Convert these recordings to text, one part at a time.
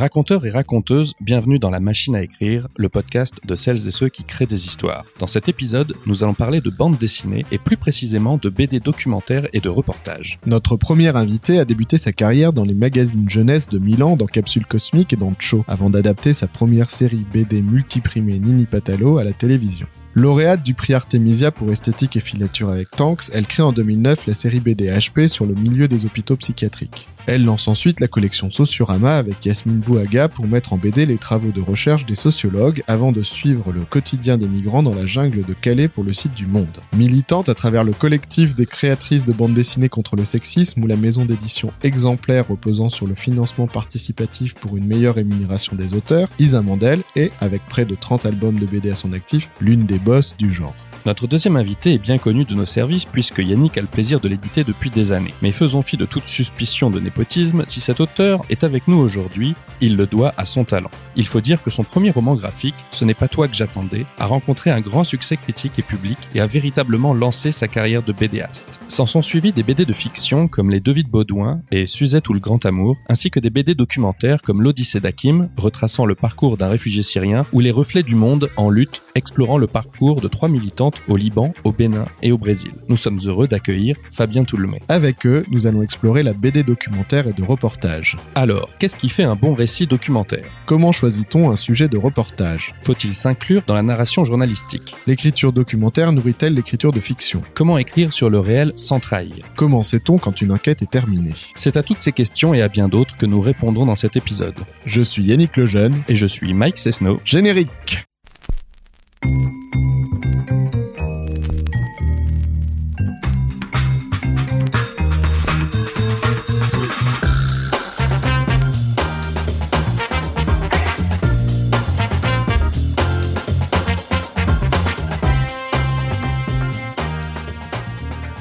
Raconteurs et raconteuses, bienvenue dans La Machine à écrire, le podcast de celles et ceux qui créent des histoires. Dans cet épisode, nous allons parler de bande dessinée et plus précisément de BD documentaires et de reportages. Notre premier invité a débuté sa carrière dans les magazines jeunesse de Milan, dans Capsule Cosmique et dans Cho, avant d'adapter sa première série BD multiprimée Nini Patalo à la télévision. Lauréate du prix Artemisia pour esthétique et filature avec Tanks, elle crée en 2009 la série BD HP sur le milieu des hôpitaux psychiatriques. Elle lance ensuite la collection Sociorama avec Yasmine Bouaga pour mettre en BD les travaux de recherche des sociologues avant de suivre le quotidien des migrants dans la jungle de Calais pour le site du Monde. Militante à travers le collectif des créatrices de bandes dessinées contre le sexisme ou la maison d'édition exemplaire reposant sur le financement participatif pour une meilleure rémunération des auteurs, Isa Mandel est, avec près de 30 albums de BD à son actif, l'une des boss du genre. Notre deuxième invité est bien connu de nos services puisque Yannick a le plaisir de l'éditer depuis des années. Mais faisons fi de toute suspicion de népotisme, si cet auteur est avec nous aujourd'hui, il le doit à son talent. Il faut dire que son premier roman graphique, Ce n'est pas toi que j'attendais, a rencontré un grand succès critique et public et a véritablement lancé sa carrière de BDaste. S'en sont suivis des BD de fiction comme Les Devis de Baudouin et Suzette ou le Grand Amour, ainsi que des BD documentaires comme L'Odyssée d'Hakim, retraçant le parcours d'un réfugié syrien, ou Les Reflets du Monde en lutte, explorant le parcours de trois militants au Liban, au Bénin et au Brésil. Nous sommes heureux d'accueillir Fabien Toulmé. Avec eux, nous allons explorer la BD documentaire et de reportage. Alors, qu'est-ce qui fait un bon récit documentaire? Comment choisit-on un sujet de reportage? Faut-il s'inclure dans la narration journalistique? L'écriture documentaire nourrit-elle l'écriture de fiction? Comment écrire sur le réel sans trahir? Comment sait-on quand une enquête est terminée? C'est à toutes ces questions et à bien d'autres que nous répondons dans cet épisode. Je suis Yannick Lejeune et je suis Mike Cessno. Générique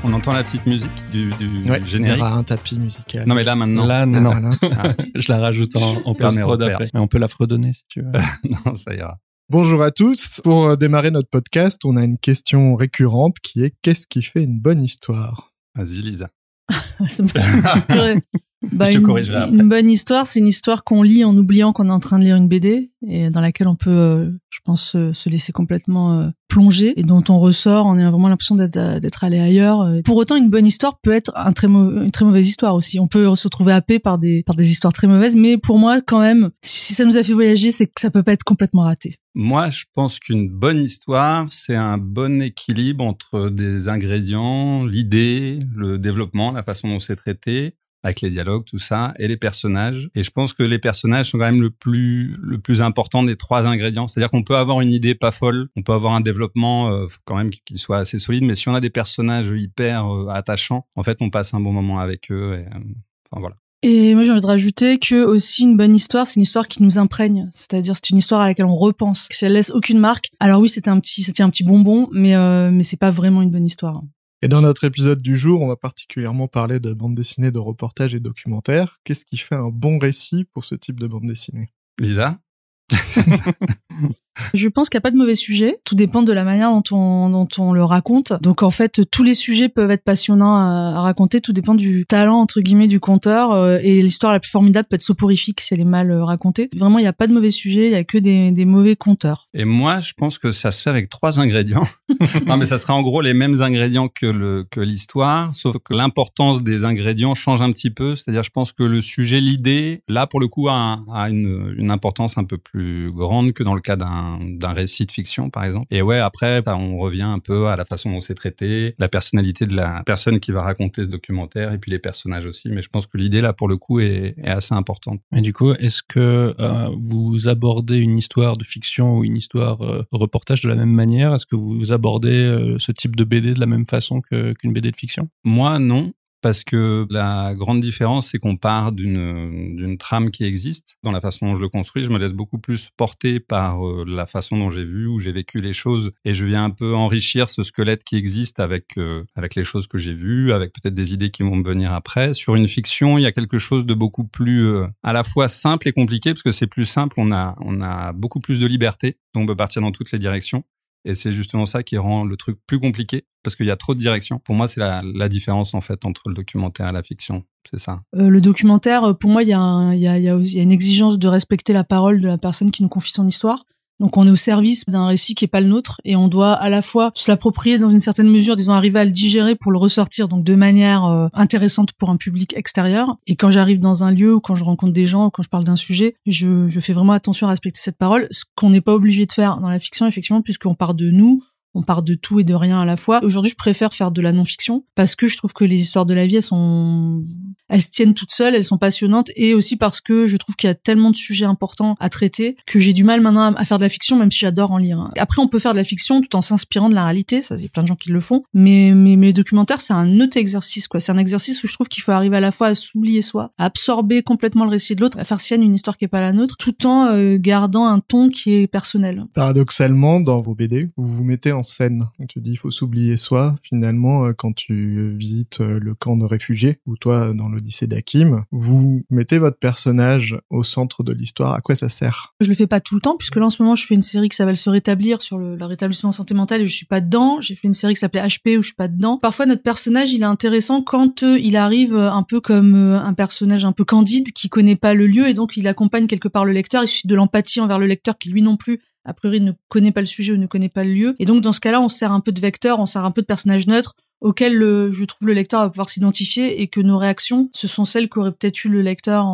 On entend la petite musique du, du ouais, générique. Il y aura un tapis musical. Non mais là maintenant. Là non. Ah, je la rajoute en, en post-prod après. Mais on peut la fredonner si tu veux. non, ça ira. Bonjour à tous. Pour démarrer notre podcast, on a une question récurrente qui est qu'est-ce qui fait une bonne histoire? Vas-y Lisa. Bah, je te une, corrigerai après. Une bonne histoire, c'est une histoire qu'on lit en oubliant qu'on est en train de lire une BD et dans laquelle on peut, euh, je pense, euh, se laisser complètement euh, plonger et dont on ressort, on a vraiment l'impression d'être, d'être allé ailleurs. Pour autant, une bonne histoire peut être un très une très mauvaise histoire aussi. On peut se retrouver happé par des par des histoires très mauvaises, mais pour moi, quand même, si ça nous a fait voyager, c'est que ça peut pas être complètement raté. Moi, je pense qu'une bonne histoire, c'est un bon équilibre entre des ingrédients, l'idée, le développement, la façon dont c'est traité, avec les dialogues, tout ça, et les personnages. Et je pense que les personnages sont quand même le plus le plus important des trois ingrédients. C'est-à-dire qu'on peut avoir une idée pas folle, on peut avoir un développement euh, quand même qui soit assez solide, mais si on a des personnages hyper euh, attachants, en fait, on passe un bon moment avec eux. Et, euh, enfin voilà. Et moi, j'ai envie de rajouter que aussi une bonne histoire, c'est une histoire qui nous imprègne. C'est-à-dire, c'est une histoire à laquelle on repense. Si elle laisse aucune marque, alors oui, c'était un petit, c'était un petit bonbon, mais euh, mais c'est pas vraiment une bonne histoire. Et dans notre épisode du jour, on va particulièrement parler de bande dessinée, de reportage et documentaire. Qu'est-ce qui fait un bon récit pour ce type de bande dessinée? Lisa? Je pense qu'il n'y a pas de mauvais sujet. Tout dépend de la manière dont on, dont on le raconte. Donc en fait, tous les sujets peuvent être passionnants à, à raconter. Tout dépend du talent entre guillemets du conteur. Euh, et l'histoire la plus formidable peut être soporifique si elle est mal euh, racontée. Vraiment, il n'y a pas de mauvais sujet. Il y a que des, des mauvais conteurs. Et moi, je pense que ça se fait avec trois ingrédients. non, mais ça sera en gros les mêmes ingrédients que le que l'histoire, sauf que l'importance des ingrédients change un petit peu. C'est-à-dire, je pense que le sujet, l'idée, là pour le coup, a, a une, une importance un peu plus grande que dans le cas d'un d'un récit de fiction, par exemple. Et ouais, après, bah, on revient un peu à la façon dont c'est traité, la personnalité de la personne qui va raconter ce documentaire, et puis les personnages aussi. Mais je pense que l'idée, là, pour le coup, est, est assez importante. Et du coup, est-ce que euh, vous abordez une histoire de fiction ou une histoire euh, reportage de la même manière? Est-ce que vous abordez euh, ce type de BD de la même façon que, qu'une BD de fiction? Moi, non parce que la grande différence, c'est qu'on part d'une trame qui existe. Dans la façon dont je le construis, je me laisse beaucoup plus porter par euh, la façon dont j'ai vu ou j'ai vécu les choses, et je viens un peu enrichir ce squelette qui existe avec euh, avec les choses que j'ai vues, avec peut-être des idées qui vont me venir après. Sur une fiction, il y a quelque chose de beaucoup plus euh, à la fois simple et compliqué, parce que c'est plus simple, on a on a beaucoup plus de liberté, donc on peut partir dans toutes les directions. Et c'est justement ça qui rend le truc plus compliqué parce qu'il y a trop de directions. Pour moi, c'est la, différence en fait entre le documentaire et la fiction. C'est ça. Euh, le documentaire, pour moi, il y, y a une exigence de respecter la parole de la personne qui nous confie son histoire. Donc on est au service d'un récit qui est pas le nôtre et on doit à la fois se l'approprier dans une certaine mesure, disons arriver à le digérer pour le ressortir donc de manière euh, intéressante pour un public extérieur. Et quand j'arrive dans un lieu ou quand je rencontre des gens ou quand je parle d'un sujet, je, je fais vraiment attention à respecter cette parole, ce qu'on n'est pas obligé de faire dans la fiction effectivement puisqu'on part de nous, on part de tout et de rien à la fois. Aujourd'hui, je préfère faire de la non-fiction parce que je trouve que les histoires de la vie, elles sont, elles se tiennent toutes seules, elles sont passionnantes et aussi parce que je trouve qu'il y a tellement de sujets importants à traiter que j'ai du mal maintenant à faire de la fiction, même si j'adore en lire. Après, on peut faire de la fiction tout en s'inspirant de la réalité, ça, y a plein de gens qui le font. Mais, mais, documentaires, c'est un autre exercice, quoi. C'est un exercice où je trouve qu'il faut arriver à la fois à s'oublier soi, à absorber complètement le récit de l'autre, à faire sienne une histoire qui est pas la nôtre, tout en euh, gardant un ton qui est personnel. Paradoxalement, dans vos BD, vous vous mettez en scène. Tu dis, il faut s'oublier soi. Finalement, euh, quand tu visites euh, le camp de réfugiés, ou toi, dans l'Odyssée d'Akim, vous mettez votre personnage au centre de l'histoire. À quoi ça sert? Je le fais pas tout le temps, puisque là, en ce moment, je fais une série qui s'appelle Se rétablir sur le, rétablissement santé mentale et je suis pas dedans. J'ai fait une série qui s'appelait HP où je suis pas dedans. Parfois, notre personnage, il est intéressant quand euh, il arrive un peu comme un personnage un peu candide qui connaît pas le lieu et donc il accompagne quelque part le lecteur. Il suffit de l'empathie envers le lecteur qui lui non plus a priori ne connaît pas le sujet ou ne connaît pas le lieu. Et donc dans ce cas-là, on sert un peu de vecteur, on sert un peu de personnage neutre auquel je trouve le lecteur va pouvoir s'identifier et que nos réactions, ce sont celles qu'aurait peut-être eu le lecteur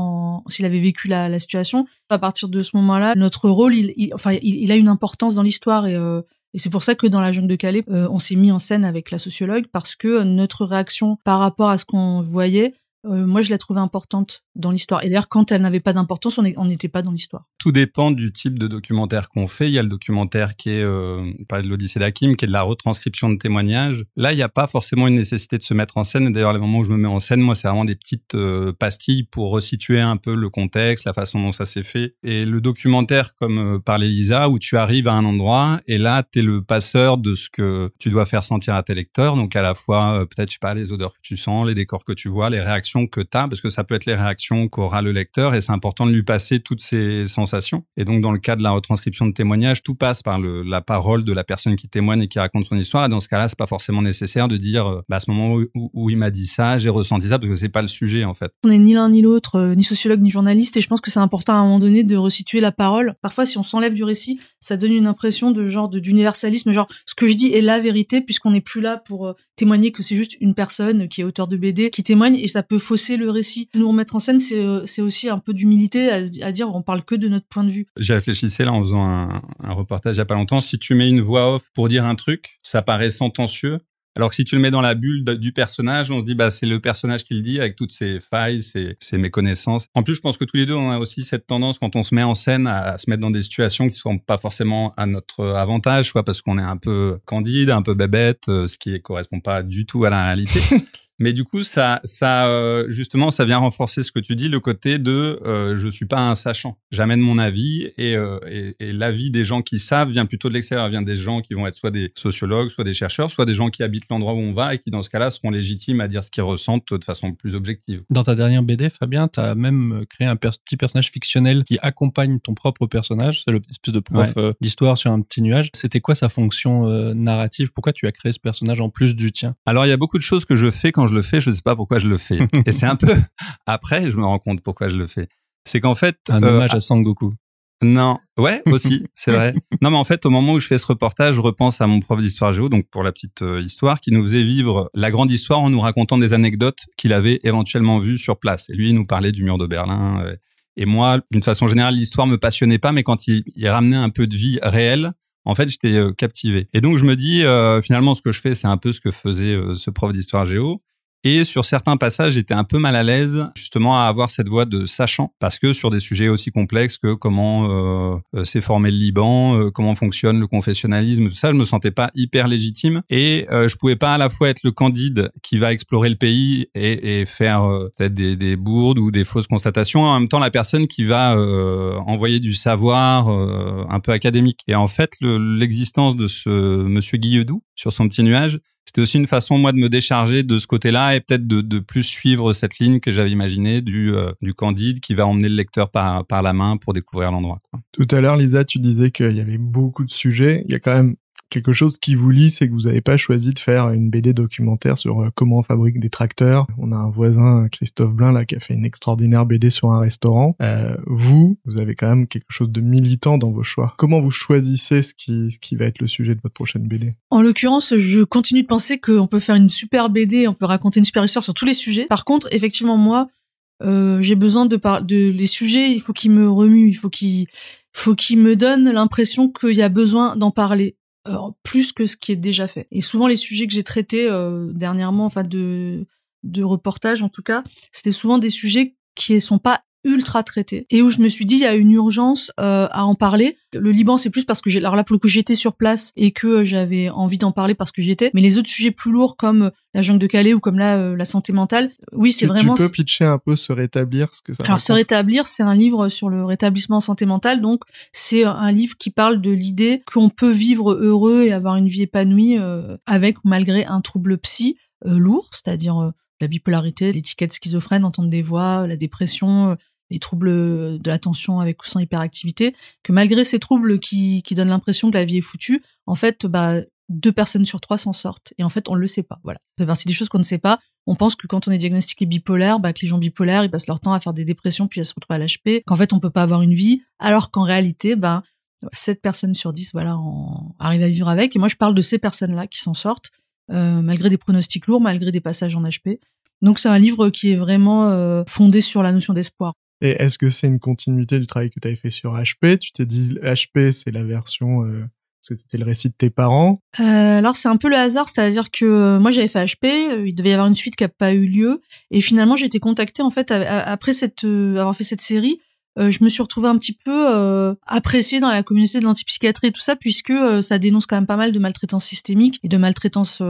s'il avait vécu la, situation. À partir de ce moment-là, notre rôle, il, enfin, il, a une importance dans l'histoire et, euh, et c'est pour ça que dans la jungle de Calais, euh, on s'est mis en scène avec la sociologue parce que notre réaction par rapport à ce qu'on voyait, euh, moi je la trouvais importante dans l'histoire. Et d'ailleurs, quand elle n'avait pas d'importance, on n'était pas dans l'histoire. Tout dépend du type de documentaire qu'on fait. Il y a le documentaire qui est, euh, parle de l'Odyssée d'Akim, qui est de la retranscription de témoignages. Là, il n'y a pas forcément une nécessité de se mettre en scène. D'ailleurs, les moments où je me mets en scène, moi, c'est vraiment des petites euh, pastilles pour resituer un peu le contexte, la façon dont ça s'est fait. Et le documentaire, comme euh, par l'Elisa, où tu arrives à un endroit et là, tu es le passeur de ce que tu dois faire sentir à tes lecteurs. Donc, à la fois, peut-être, je sais pas, les odeurs que tu sens, les décors que tu vois, les réactions que tu as, parce que ça peut être les réactions qu'aura le lecteur et c'est important de lui passer toutes ces sensations. Et donc, dans le cas de la retranscription de témoignage, tout passe par la parole de la personne qui témoigne et qui raconte son histoire. Et dans ce cas-là, c'est pas forcément nécessaire de dire, euh, bah, à ce moment où, il m'a dit ça, j'ai ressenti ça, parce que c'est pas le sujet, en fait. On n'est ni l'un ni l'autre, euh, ni sociologue ni journaliste, et je pense que c'est important à un moment donné de resituer la parole. Parfois, si on s'enlève du récit, ça donne une impression de genre d'universalisme, genre ce que je dis est la vérité, puisqu'on n'est plus là pour euh, témoigner que c'est juste une personne qui est auteur de BD qui témoigne, et ça peut fausser le récit. Nous remettre en scène, c'est aussi un peu d'humilité à, à, dire on parle que de notre point de vue. J'ai réfléchi là en faisant un, un, reportage il y a pas longtemps. Si tu mets une voix off pour dire un truc, ça paraît sentencieux. Alors que si tu le mets dans la bulle du personnage, on se dit bah c'est le personnage qui le dit avec toutes ses failles, ses, ses méconnaissances. En plus, je pense que tous les deux on a aussi cette tendance quand on se met en scène à, se mettre dans des situations qui sont pas forcément à notre avantage, soit parce qu'on est un peu candide, un peu bébête, euh, ce qui correspond pas du tout à la réalité. Mais du coup, ça, ça, euh, justement, ça vient renforcer ce que tu dis, le côté de euh, je suis pas un sachant. J'amène mon avis et, euh, et, et l'avis des gens qui savent vient plutôt de l'extérieur, vient des gens qui vont être soit des sociologues, soit des chercheurs, soit des gens qui habitent l'endroit où on va et qui, dans ce cas-là, seront légitimes à dire ce qu'ils ressentent de façon plus objective. Dans ta dernière BD, Fabien, tu as même créé un petit personnage fictionnel qui accompagne ton propre personnage. C'est l'espèce de prof euh, d'histoire sur un petit nuage. C'était quoi sa fonction euh, narrative? Pourquoi tu as créé ce personnage en plus du tien? Alors, il y a beaucoup de choses que je fais quand je le fais, je sais pas pourquoi je le fais. et c'est un peu après, je me rends compte pourquoi je le fais. C'est qu'en fait, un euh, hommage à Sangoku. Non, ouais, aussi, c'est vrai. Non, mais en fait, au moment où je fais ce reportage, je repense à mon prof d'histoire géo, donc pour la petite euh, histoire, qui nous faisait vivre la grande histoire en nous racontant des anecdotes qu'il avait éventuellement vues sur place. Et lui, il nous parlait du mur de Berlin. Euh, et moi, d'une façon générale, l'histoire me passionnait pas, mais quand il, il ramenait un peu de vie réelle, en fait, j'étais captivé. Et donc, je me dis, finalement, ce que je fais, c'est un peu ce que faisait ce prof d'histoire géo. Et sur certains passages, j'étais un peu mal à l'aise justement à avoir cette voix de sachant, parce que sur des sujets aussi complexes que comment euh, euh s'est formé le Liban, euh, comment fonctionne le confessionnalisme, tout ça, je me sentais pas hyper légitime et euh, je pouvais pas à la fois être le candide qui va explorer le pays et, faire peut-être des, des, bourdes ou des fausses constatations, en même temps la personne qui va envoyer du savoir un peu académique. Et en fait, l'existence de ce Monsieur Guilledou sur son petit nuage, c'était aussi une façon moi de me décharger de ce côté-là et peut-être de, plus suivre cette ligne que j'avais imaginée du, euh, du Candide qui va emmener le lecteur par, par la main pour découvrir l'endroit. Tout à l'heure, Lisa, tu disais qu'il y avait beaucoup de sujets. Il y a quand même quelque chose qui vous lie, c'est que vous n'avez pas choisi de faire une BD documentaire sur euh, comment on fabrique des tracteurs. On a un voisin, Christophe Blin, là, qui a fait une extraordinaire BD sur un restaurant. Euh, vous, vous avez quand même quelque chose de militant dans vos choix. Comment vous choisissez ce qui, va être le sujet de votre prochaine BD En l'occurrence, je continue de penser qu'on peut faire une super BD, on peut raconter une super histoire sur tous les sujets. Par contre, effectivement, moi, euh, j'ai besoin de par de les sujets, il faut qu'ils me remuent, il faut qu'ils me donnent l'impression qu'il y a besoin d'en parler plus que ce qui est déjà fait. Et souvent les sujets que j'ai traités euh, dernièrement, enfin de de reportage en tout cas, c'était souvent des sujets qui sont pas ultra traité et où je me suis dit il y a une urgence euh, à en parler. Le Liban c'est plus parce que j'ai alors là pour le coup j'étais sur place et que euh, j'avais envie d'en parler parce que j'étais. Mais les autres sujets plus lourds comme euh, la jungle de Calais ou comme là la santé mentale, oui c'est vraiment. Tu peux pitcher un peu se rétablir ce que ça. Alors se rétablir c'est un livre sur le rétablissement en santé mentale donc c'est un livre qui parle de l'idée qu'on peut vivre heureux et avoir une vie épanouie avec malgré un trouble psy lourd, c'est-à-dire la bipolarité, l'étiquette schizophrène, entendre des voix, la dépression, les troubles de l'attention avec ou sans hyperactivité, que malgré ces troubles qui, qui donnent l'impression que la vie est foutue, en fait, bah, deux personnes sur trois s'en sortent. Et en fait, on le sait pas. Voilà. Ça fait partie des choses qu'on ne sait pas. On pense que quand on est diagnostiqué bipolaire, bah, que les gens bipolaires, ils passent leur temps à faire des dépressions puis à se retrouver à l'HP, qu'en fait, on peut pas avoir une vie, alors qu'en réalité, bah, 7 personnes sur 10, voilà, on arrive à vivre avec. Et moi, je parle de ces personnes-là qui s'en sortent, euh, malgré des pronostics lourds, malgré des passages en HP. Donc, c'est un livre qui est vraiment euh, fondé sur la notion d'espoir. Et est-ce que c'est une continuité du travail que tu avais fait sur HP Tu t'es dit HP, c'est la version, euh, c'était le récit de tes parents. Euh, alors c'est un peu le hasard, c'est-à-dire que euh, moi j'avais fait HP, euh, il devait y avoir une suite qui a pas eu lieu, et finalement j'ai été contactée en fait après cette avoir fait cette série. je me suis retrouvée un petit peu appréciée dans la communauté de l'antipsychiatrie et tout ça, puisque ça dénonce quand même pas mal de maltraitance systémique et de maltraitance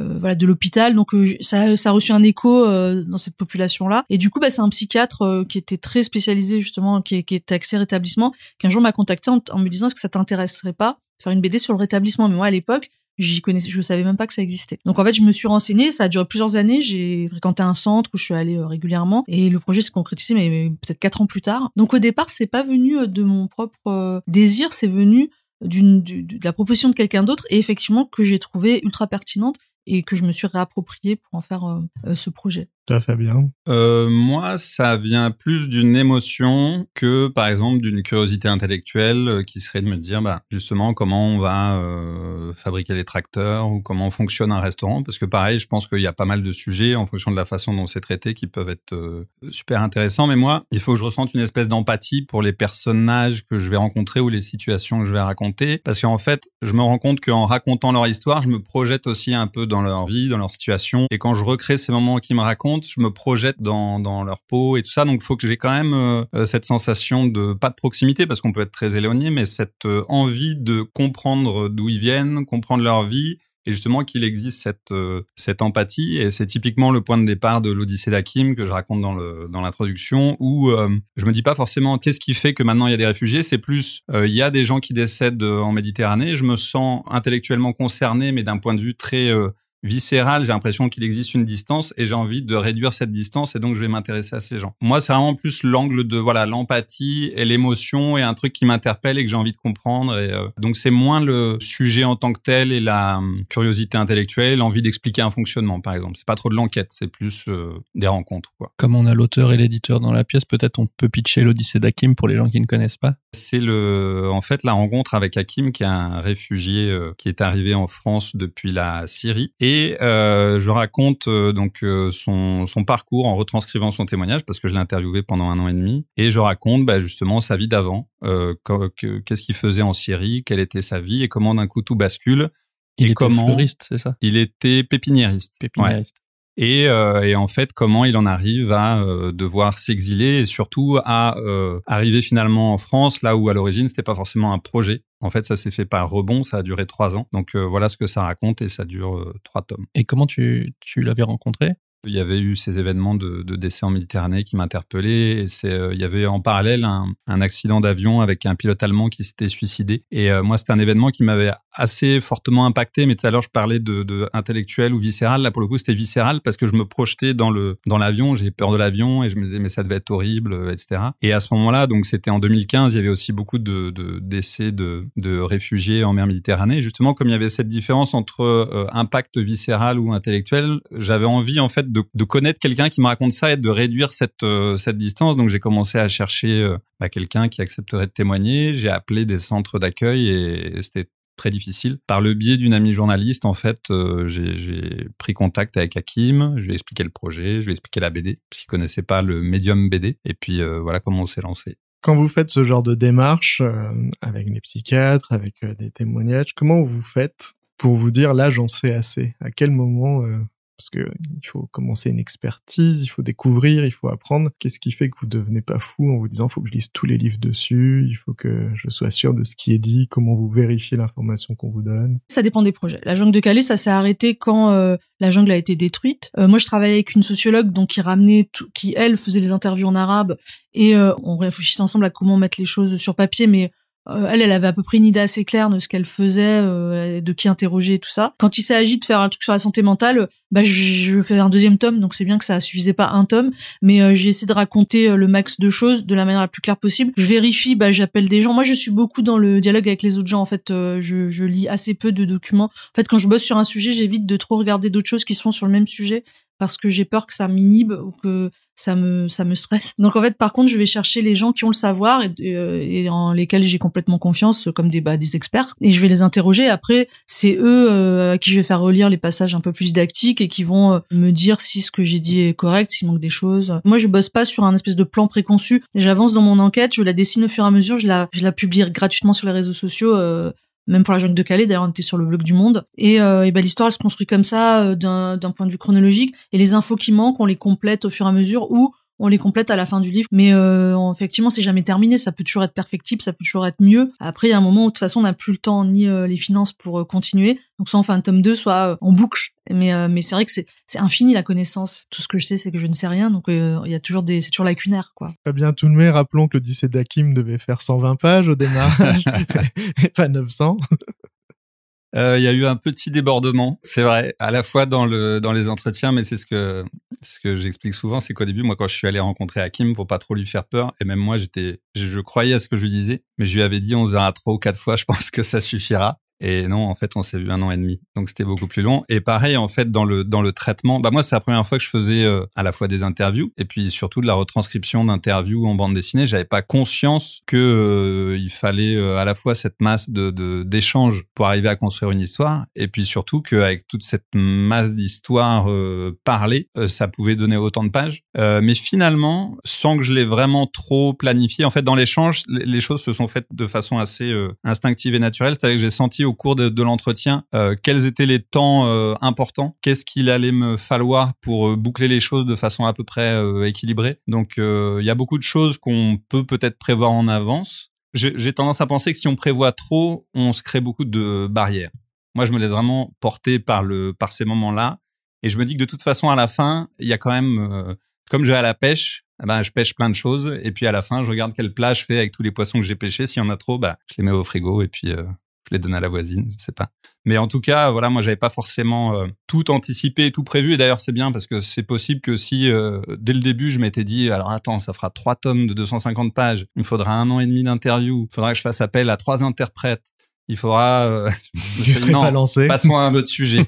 euh, voilà de l'hôpital. Donc euh, ça, ça a reçu un écho euh, dans cette population là et du coup bah c'est un psychiatre qui était très spécialisé justement qui, qui était axé rétablissement qui un jour m'a contacté en, me disant est-ce que ça t'intéresserait pas faire une BD sur le rétablissement? Mais moi à l'époque j'y connaissais je savais même pas que ça existait. Donc en fait je me suis renseignée. Ça a duré plusieurs années. J'ai fréquenté un centre où je suis allée régulièrement. Et le projet s'est concrétisé mais, peut-être quatre ans plus tard. Donc au départ c'est pas venu de mon propre désir. C'est venu d'une de la proposition de quelqu'un d'autre. Et effectivement que j'ai trouvé ultra pertinente et que je me suis réapproprié pour en faire euh, euh, ce projet. Toi, Fabien euh, Moi, ça vient plus d'une émotion que, par exemple, d'une curiosité intellectuelle euh, qui serait de me dire, bah, justement, comment on va euh, fabriquer les tracteurs ou comment fonctionne un restaurant. Parce que, pareil, je pense qu'il y a pas mal de sujets en fonction de la façon dont c'est traité qui peuvent être super intéressants. Mais moi, il faut que je ressente une espèce d'empathie pour les personnages que je vais rencontrer ou les situations que je vais raconter. Parce qu'en fait, je me rends compte qu'en racontant leur histoire, je me projette aussi un peu dans leur vie, dans leur situation. Et quand je recrée ces moments qui me racontent, je me projette dans, leur peau et tout ça. Donc, faut que j'ai quand même euh, euh, cette sensation de pas de proximité parce qu'on peut être très éloigné, mais cette euh, envie de comprendre d'où ils viennent, comprendre leur vie et justement qu'il existe cette empathie. Et c'est typiquement le point de départ de l'Odyssée d'Akim que je raconte dans l'introduction où je me dis pas forcément qu'est-ce qui fait que maintenant il y a des réfugiés. C'est plus il y a des gens qui décèdent en Méditerranée. Je me sens intellectuellement concerné mais d'un point de vue très viscéral, j'ai l'impression qu'il existe une distance et j'ai envie de réduire cette distance et donc je vais m'intéresser à ces gens. Moi, c'est vraiment plus l'angle de voilà l'empathie et l'émotion et un truc qui m'interpelle et que j'ai envie de comprendre. Et euh, donc c'est moins le sujet en tant que tel et la hum, curiosité intellectuelle, l'envie d'expliquer un fonctionnement, par exemple. C'est pas trop de l'enquête, c'est plus euh, des rencontres. Quoi. Comme on a l'auteur et l'éditeur dans la pièce, peut-être on peut pitcher l'Odyssée d'Hakim pour les gens qui ne connaissent pas. C'est le, en fait, la rencontre avec Hakim, qui est un réfugié euh, qui est arrivé en France depuis la Syrie et et euh, je raconte euh, donc euh, son, son, parcours en retranscrivant son témoignage parce que je l'ai interviewé pendant un an et demi. Et je raconte bah, justement sa vie d'avant, qu'est-ce qu'il faisait en Syrie, quelle était sa vie et comment d'un coup tout bascule. Il était comment fleuriste, c'est ça? Il était pépiniériste. Pépiniériste. Et, euh, et, en fait comment il en arrive à euh, devoir s'exiler et surtout à euh, arriver finalement en France là où à l'origine c'était pas forcément un projet. En fait ça s'est fait par rebond, ça a duré trois ans. Donc voilà ce que ça raconte et ça dure trois tomes. Et comment tu, tu l'avais rencontré? Il y avait eu ces événements de, décès en Méditerranée qui m'interpellaient. Et c'est, euh, il y avait en parallèle un, accident d'avion avec un pilote allemand qui s'était suicidé. Et euh, moi, c'était un événement qui m'avait assez fortement impacté. Mais tout à l'heure, je parlais de, de intellectuel ou viscéral. Là, pour le coup, c'était viscéral parce que je me projetais dans le dans l'avion. J'ai peur de l'avion et je me disais mais ça devait être horrible, etc. Et à ce moment-là, donc c'était en 2015, il y avait aussi beaucoup de, de décès de, réfugiés en mer Méditerranée. Justement, comme il y avait cette différence entre euh, impact viscéral ou intellectuel, j'avais envie en fait de, de connaître quelqu'un qui me raconte ça et de réduire cette euh, cette distance. Donc j'ai commencé à chercher euh, bah, quelqu'un qui accepterait de témoigner. J'ai appelé des centres d'accueil et c'était très difficile. Par le biais d'une amie journaliste, en fait, euh, j'ai pris contact avec Hakim, je lui ai expliqué le projet, je lui ai expliqué la BD, parce qu'il connaissait pas le médium BD, et puis voilà comment on s'est lancé. Quand vous faites ce genre de démarche avec les psychiatres, avec des témoignages, comment vous faites pour vous dire là j'en sais assez? À quel moment parce que il faut commencer une expertise, il faut découvrir, il faut apprendre. Qu'est-ce qui fait que vous devenez pas fou en vous disant faut que je lise tous les livres dessus, il faut que je sois sûr de ce qui est dit, comment vous vérifiez l'information qu'on vous donne? Ça dépend des projets. La jungle de Calais, ça s'est arrêté quand euh, la jungle a été détruite. Euh, moi, je travaillais avec une sociologue donc qui ramenait, tout, qui elle faisait des interviews en arabe et euh, on réfléchissait ensemble à comment mettre les choses sur papier, mais euh, elle, elle avait à peu près une idée assez claire de ce qu'elle faisait, euh, de qui interroger, tout ça. Quand il s'agit de faire un truc sur la santé mentale, bah je, fais un deuxième tome, donc c'est bien que ça suffisait pas un tome, mais euh, j'ai essayé de raconter le max de choses de la manière la plus claire possible. Je vérifie, bah j'appelle des gens. Moi, je suis beaucoup dans le dialogue avec les autres gens. En fait, je, je lis assez peu de documents. En fait, quand je bosse sur un sujet, j'évite de trop regarder d'autres choses qui se font sur le même sujet parce que j'ai peur que ça m'inhibe ou que ça me ça me stresse. Donc en fait, par contre, je vais chercher les gens qui ont le savoir et, et en lesquels j'ai complètement confiance, comme des bah, des experts, et je vais les interroger. Après, c'est eux euh, à qui je vais faire relire les passages un peu plus didactiques et qui vont euh, me dire si ce que j'ai dit est correct, s'il manque des choses. Moi, je bosse pas sur un espèce de plan préconçu. J'avance dans mon enquête, je la dessine au fur et à mesure, je la je la publie gratuitement sur les réseaux sociaux. Euh, même pour la jungle de Calais, d'ailleurs on était sur le blog du Monde. Et, euh, et ben, l'histoire elle se construit comme ça, euh, d'un point de vue chronologique. Et les infos qui manquent, on les complète au fur et à mesure ou on les complète à la fin du livre. Mais euh, effectivement, c'est jamais terminé. Ça peut toujours être perfectible, ça peut toujours être mieux. Après, il y a un moment où de toute façon, on n'a plus le temps ni euh, les finances pour euh, continuer. Donc soit on fait un tome 2, soit euh, on boucle. Mais euh, mais c'est vrai que c'est c'est infini la connaissance. Tout ce que je sais, c'est que je ne sais rien. Donc il y a toujours des c'est toujours lacunaire quoi. Fabien Toulmé, rappelons que l'Odyssée d'Hakim devait faire 120 pages au démarrage et pas 900. Euh, il y a eu un petit débordement, c'est vrai, à la fois dans le dans les entretiens, mais c'est ce que ce que j'explique souvent, c'est qu'au début, moi, quand je suis allé rencontrer Hakim pour pas trop lui faire peur, et même moi, j'étais, je, je croyais à ce que je lui disais, mais je lui avais dit, on se verra trois ou quatre fois, je pense que ça suffira. Et non, en fait, on s'est vu un an et demi. Donc c'était beaucoup plus long. Et pareil, en fait, dans le dans le traitement, bah moi, c'est la première fois que je faisais euh, à la fois des interviews et puis surtout de la retranscription d'interviews en bande dessinée. J'avais pas conscience que euh, il fallait euh, à la fois cette masse d'échanges pour arriver à construire une histoire, et puis surtout qu'avec toute cette masse d'histoires parlées, ça pouvait donner autant de pages. mais finalement, sans que je l'ai vraiment trop planifié, en fait, dans l'échange, les, les choses se sont faites de façon assez instinctive et naturelle. C'est-à-dire que j'ai senti cours de, l'entretien euh, quels étaient les temps euh, importants, qu'est-ce qu'il allait me falloir pour euh, boucler les choses de façon à peu près équilibrée? Donc il y a beaucoup de choses qu'on peut peut-être prévoir en avance. J'ai tendance à penser que si on prévoit trop, on se crée beaucoup de barrières. Moi, je me laisse vraiment porter par ces moments-là, et je me dis que de toute façon, à la fin, il y a quand même, comme je vais à la pêche, eh ben, je pêche plein de choses, et puis à la fin, je regarde quel plat je fais avec tous les poissons que j'ai pêchés. S'il y en a trop, bah, je les mets au frigo, et puis je les donne à la voisine, je sais pas. Mais en tout cas, voilà, moi j'avais pas forcément euh, tout anticipé, tout prévu. Et d'ailleurs, c'est bien parce que c'est possible que si euh, dès le début je m'étais dit, alors attends, ça fera trois tomes de 250 pages, il me faudra un an et demi d'interview, il faudra que je fasse appel à trois interprètes, il faudra. Euh, je serais pas lancé. Passons à un autre sujet.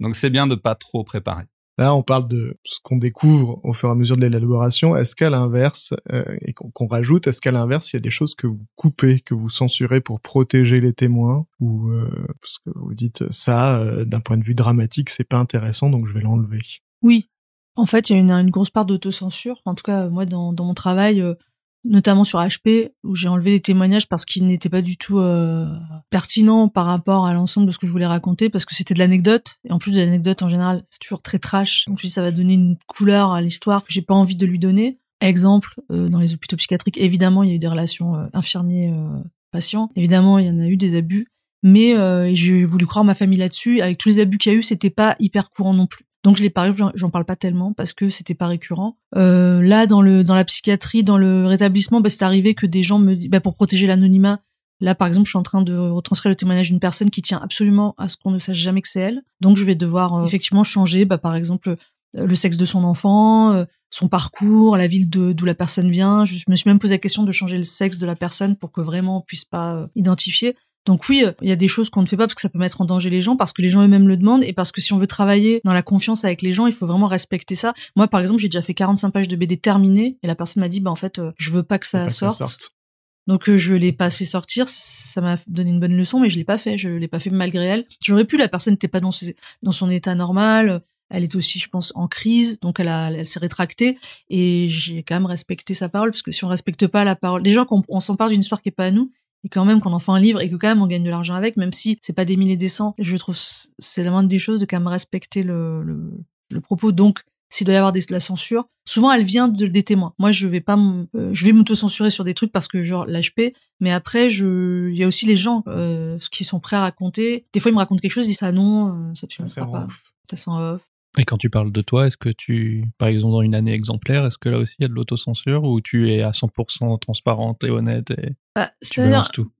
Donc c'est bien de pas trop préparer. Là, on parle de ce qu'on découvre au fur et à mesure de l'élaboration. Est-ce qu'à l'inverse, euh, et qu'on rajoute, est-ce qu'à l'inverse, il y a des choses que vous coupez, que vous censurez pour protéger les témoins, ou euh, parce que vous dites ça, euh, d'un point de vue dramatique, c'est pas intéressant, donc je vais l'enlever? Oui. En fait, il y a une, grosse part d'autocensure. En tout cas, moi, dans, dans mon travail, euh, notamment sur HP, où j'ai enlevé des témoignages parce qu'ils n'étaient pas du tout euh, pertinents par rapport à l'ensemble de ce que je voulais raconter, parce que c'était de l'anecdote. Et en plus, de l'anecdote, en général, c'est toujours très trash. Donc, ça va donner une couleur à l'histoire que j'ai pas envie de lui donner. Exemple, euh, dans les hôpitaux psychiatriques, évidemment, il y a eu des relations euh, infirmiers-patients. évidemment, il y en a eu des abus. Mais euh, j'ai voulu croire ma famille là-dessus. Avec tous les abus qu'il y a eu, c'était pas hyper courant non plus. Donc je l'ai pas, j'en parle pas tellement parce que c'était pas récurrent. Euh, là, dans le dans la psychiatrie, dans le rétablissement, bah, c'est arrivé que des gens me, bah, pour protéger l'anonymat. Là, par exemple, je suis en train de retranscrire le témoignage d'une personne qui tient absolument à ce qu'on ne sache jamais que c'est elle. Donc, je vais devoir euh, effectivement changer, bah, par exemple, euh, le sexe de son enfant, euh, son parcours, la ville d'où la personne vient. Je me suis même posé la question de changer le sexe de la personne pour que vraiment on puisse pas identifier. Donc oui, il y a des choses qu'on ne fait pas parce que ça peut mettre en danger les gens, parce que les gens eux-mêmes le demandent, et parce que si on veut travailler dans la confiance avec les gens, il faut vraiment respecter ça. Moi, par exemple, j'ai déjà fait 45 pages de BD terminées, et la personne m'a dit, bah en fait, euh, je veux pas que ça, sorte. Donc euh, je l'ai pas fait sortir, ça m'a donné une bonne leçon, mais je l'ai pas fait, je l'ai pas fait malgré elle. J'aurais pu, la personne n'était pas dans, dans son état normal, elle est aussi, je pense, en crise, donc elle, a, elle s'est rétractée, et j'ai quand même respecté sa parole, parce que si on respecte pas la parole, déjà qu'on on s'empare d'une histoire qui est pas à nous, et quand même qu'on en fait un livre et que quand même on gagne de l'argent avec, même si c'est pas des milliers des cents, je trouve c'est la moindre des choses de quand même respecter le, le, le propos. Donc, s'il doit y avoir des, de la censure, souvent elle vient de, des témoins. Moi, je vais pas, euh, je vais m'auto-censurer sur des trucs parce que genre l'HP, mais après, je, il y a aussi les gens euh, qui sont prêts à raconter. Des fois, ils me racontent quelque chose, ils disent ça non, euh, ça tu ne pas, ça sent off. Et quand tu parles de toi, est-ce que tu, par exemple, dans une année exemplaire, est-ce que là aussi il y a de l'autocensure ou tu es à 100% transparente et honnête et bah, tu balances tout?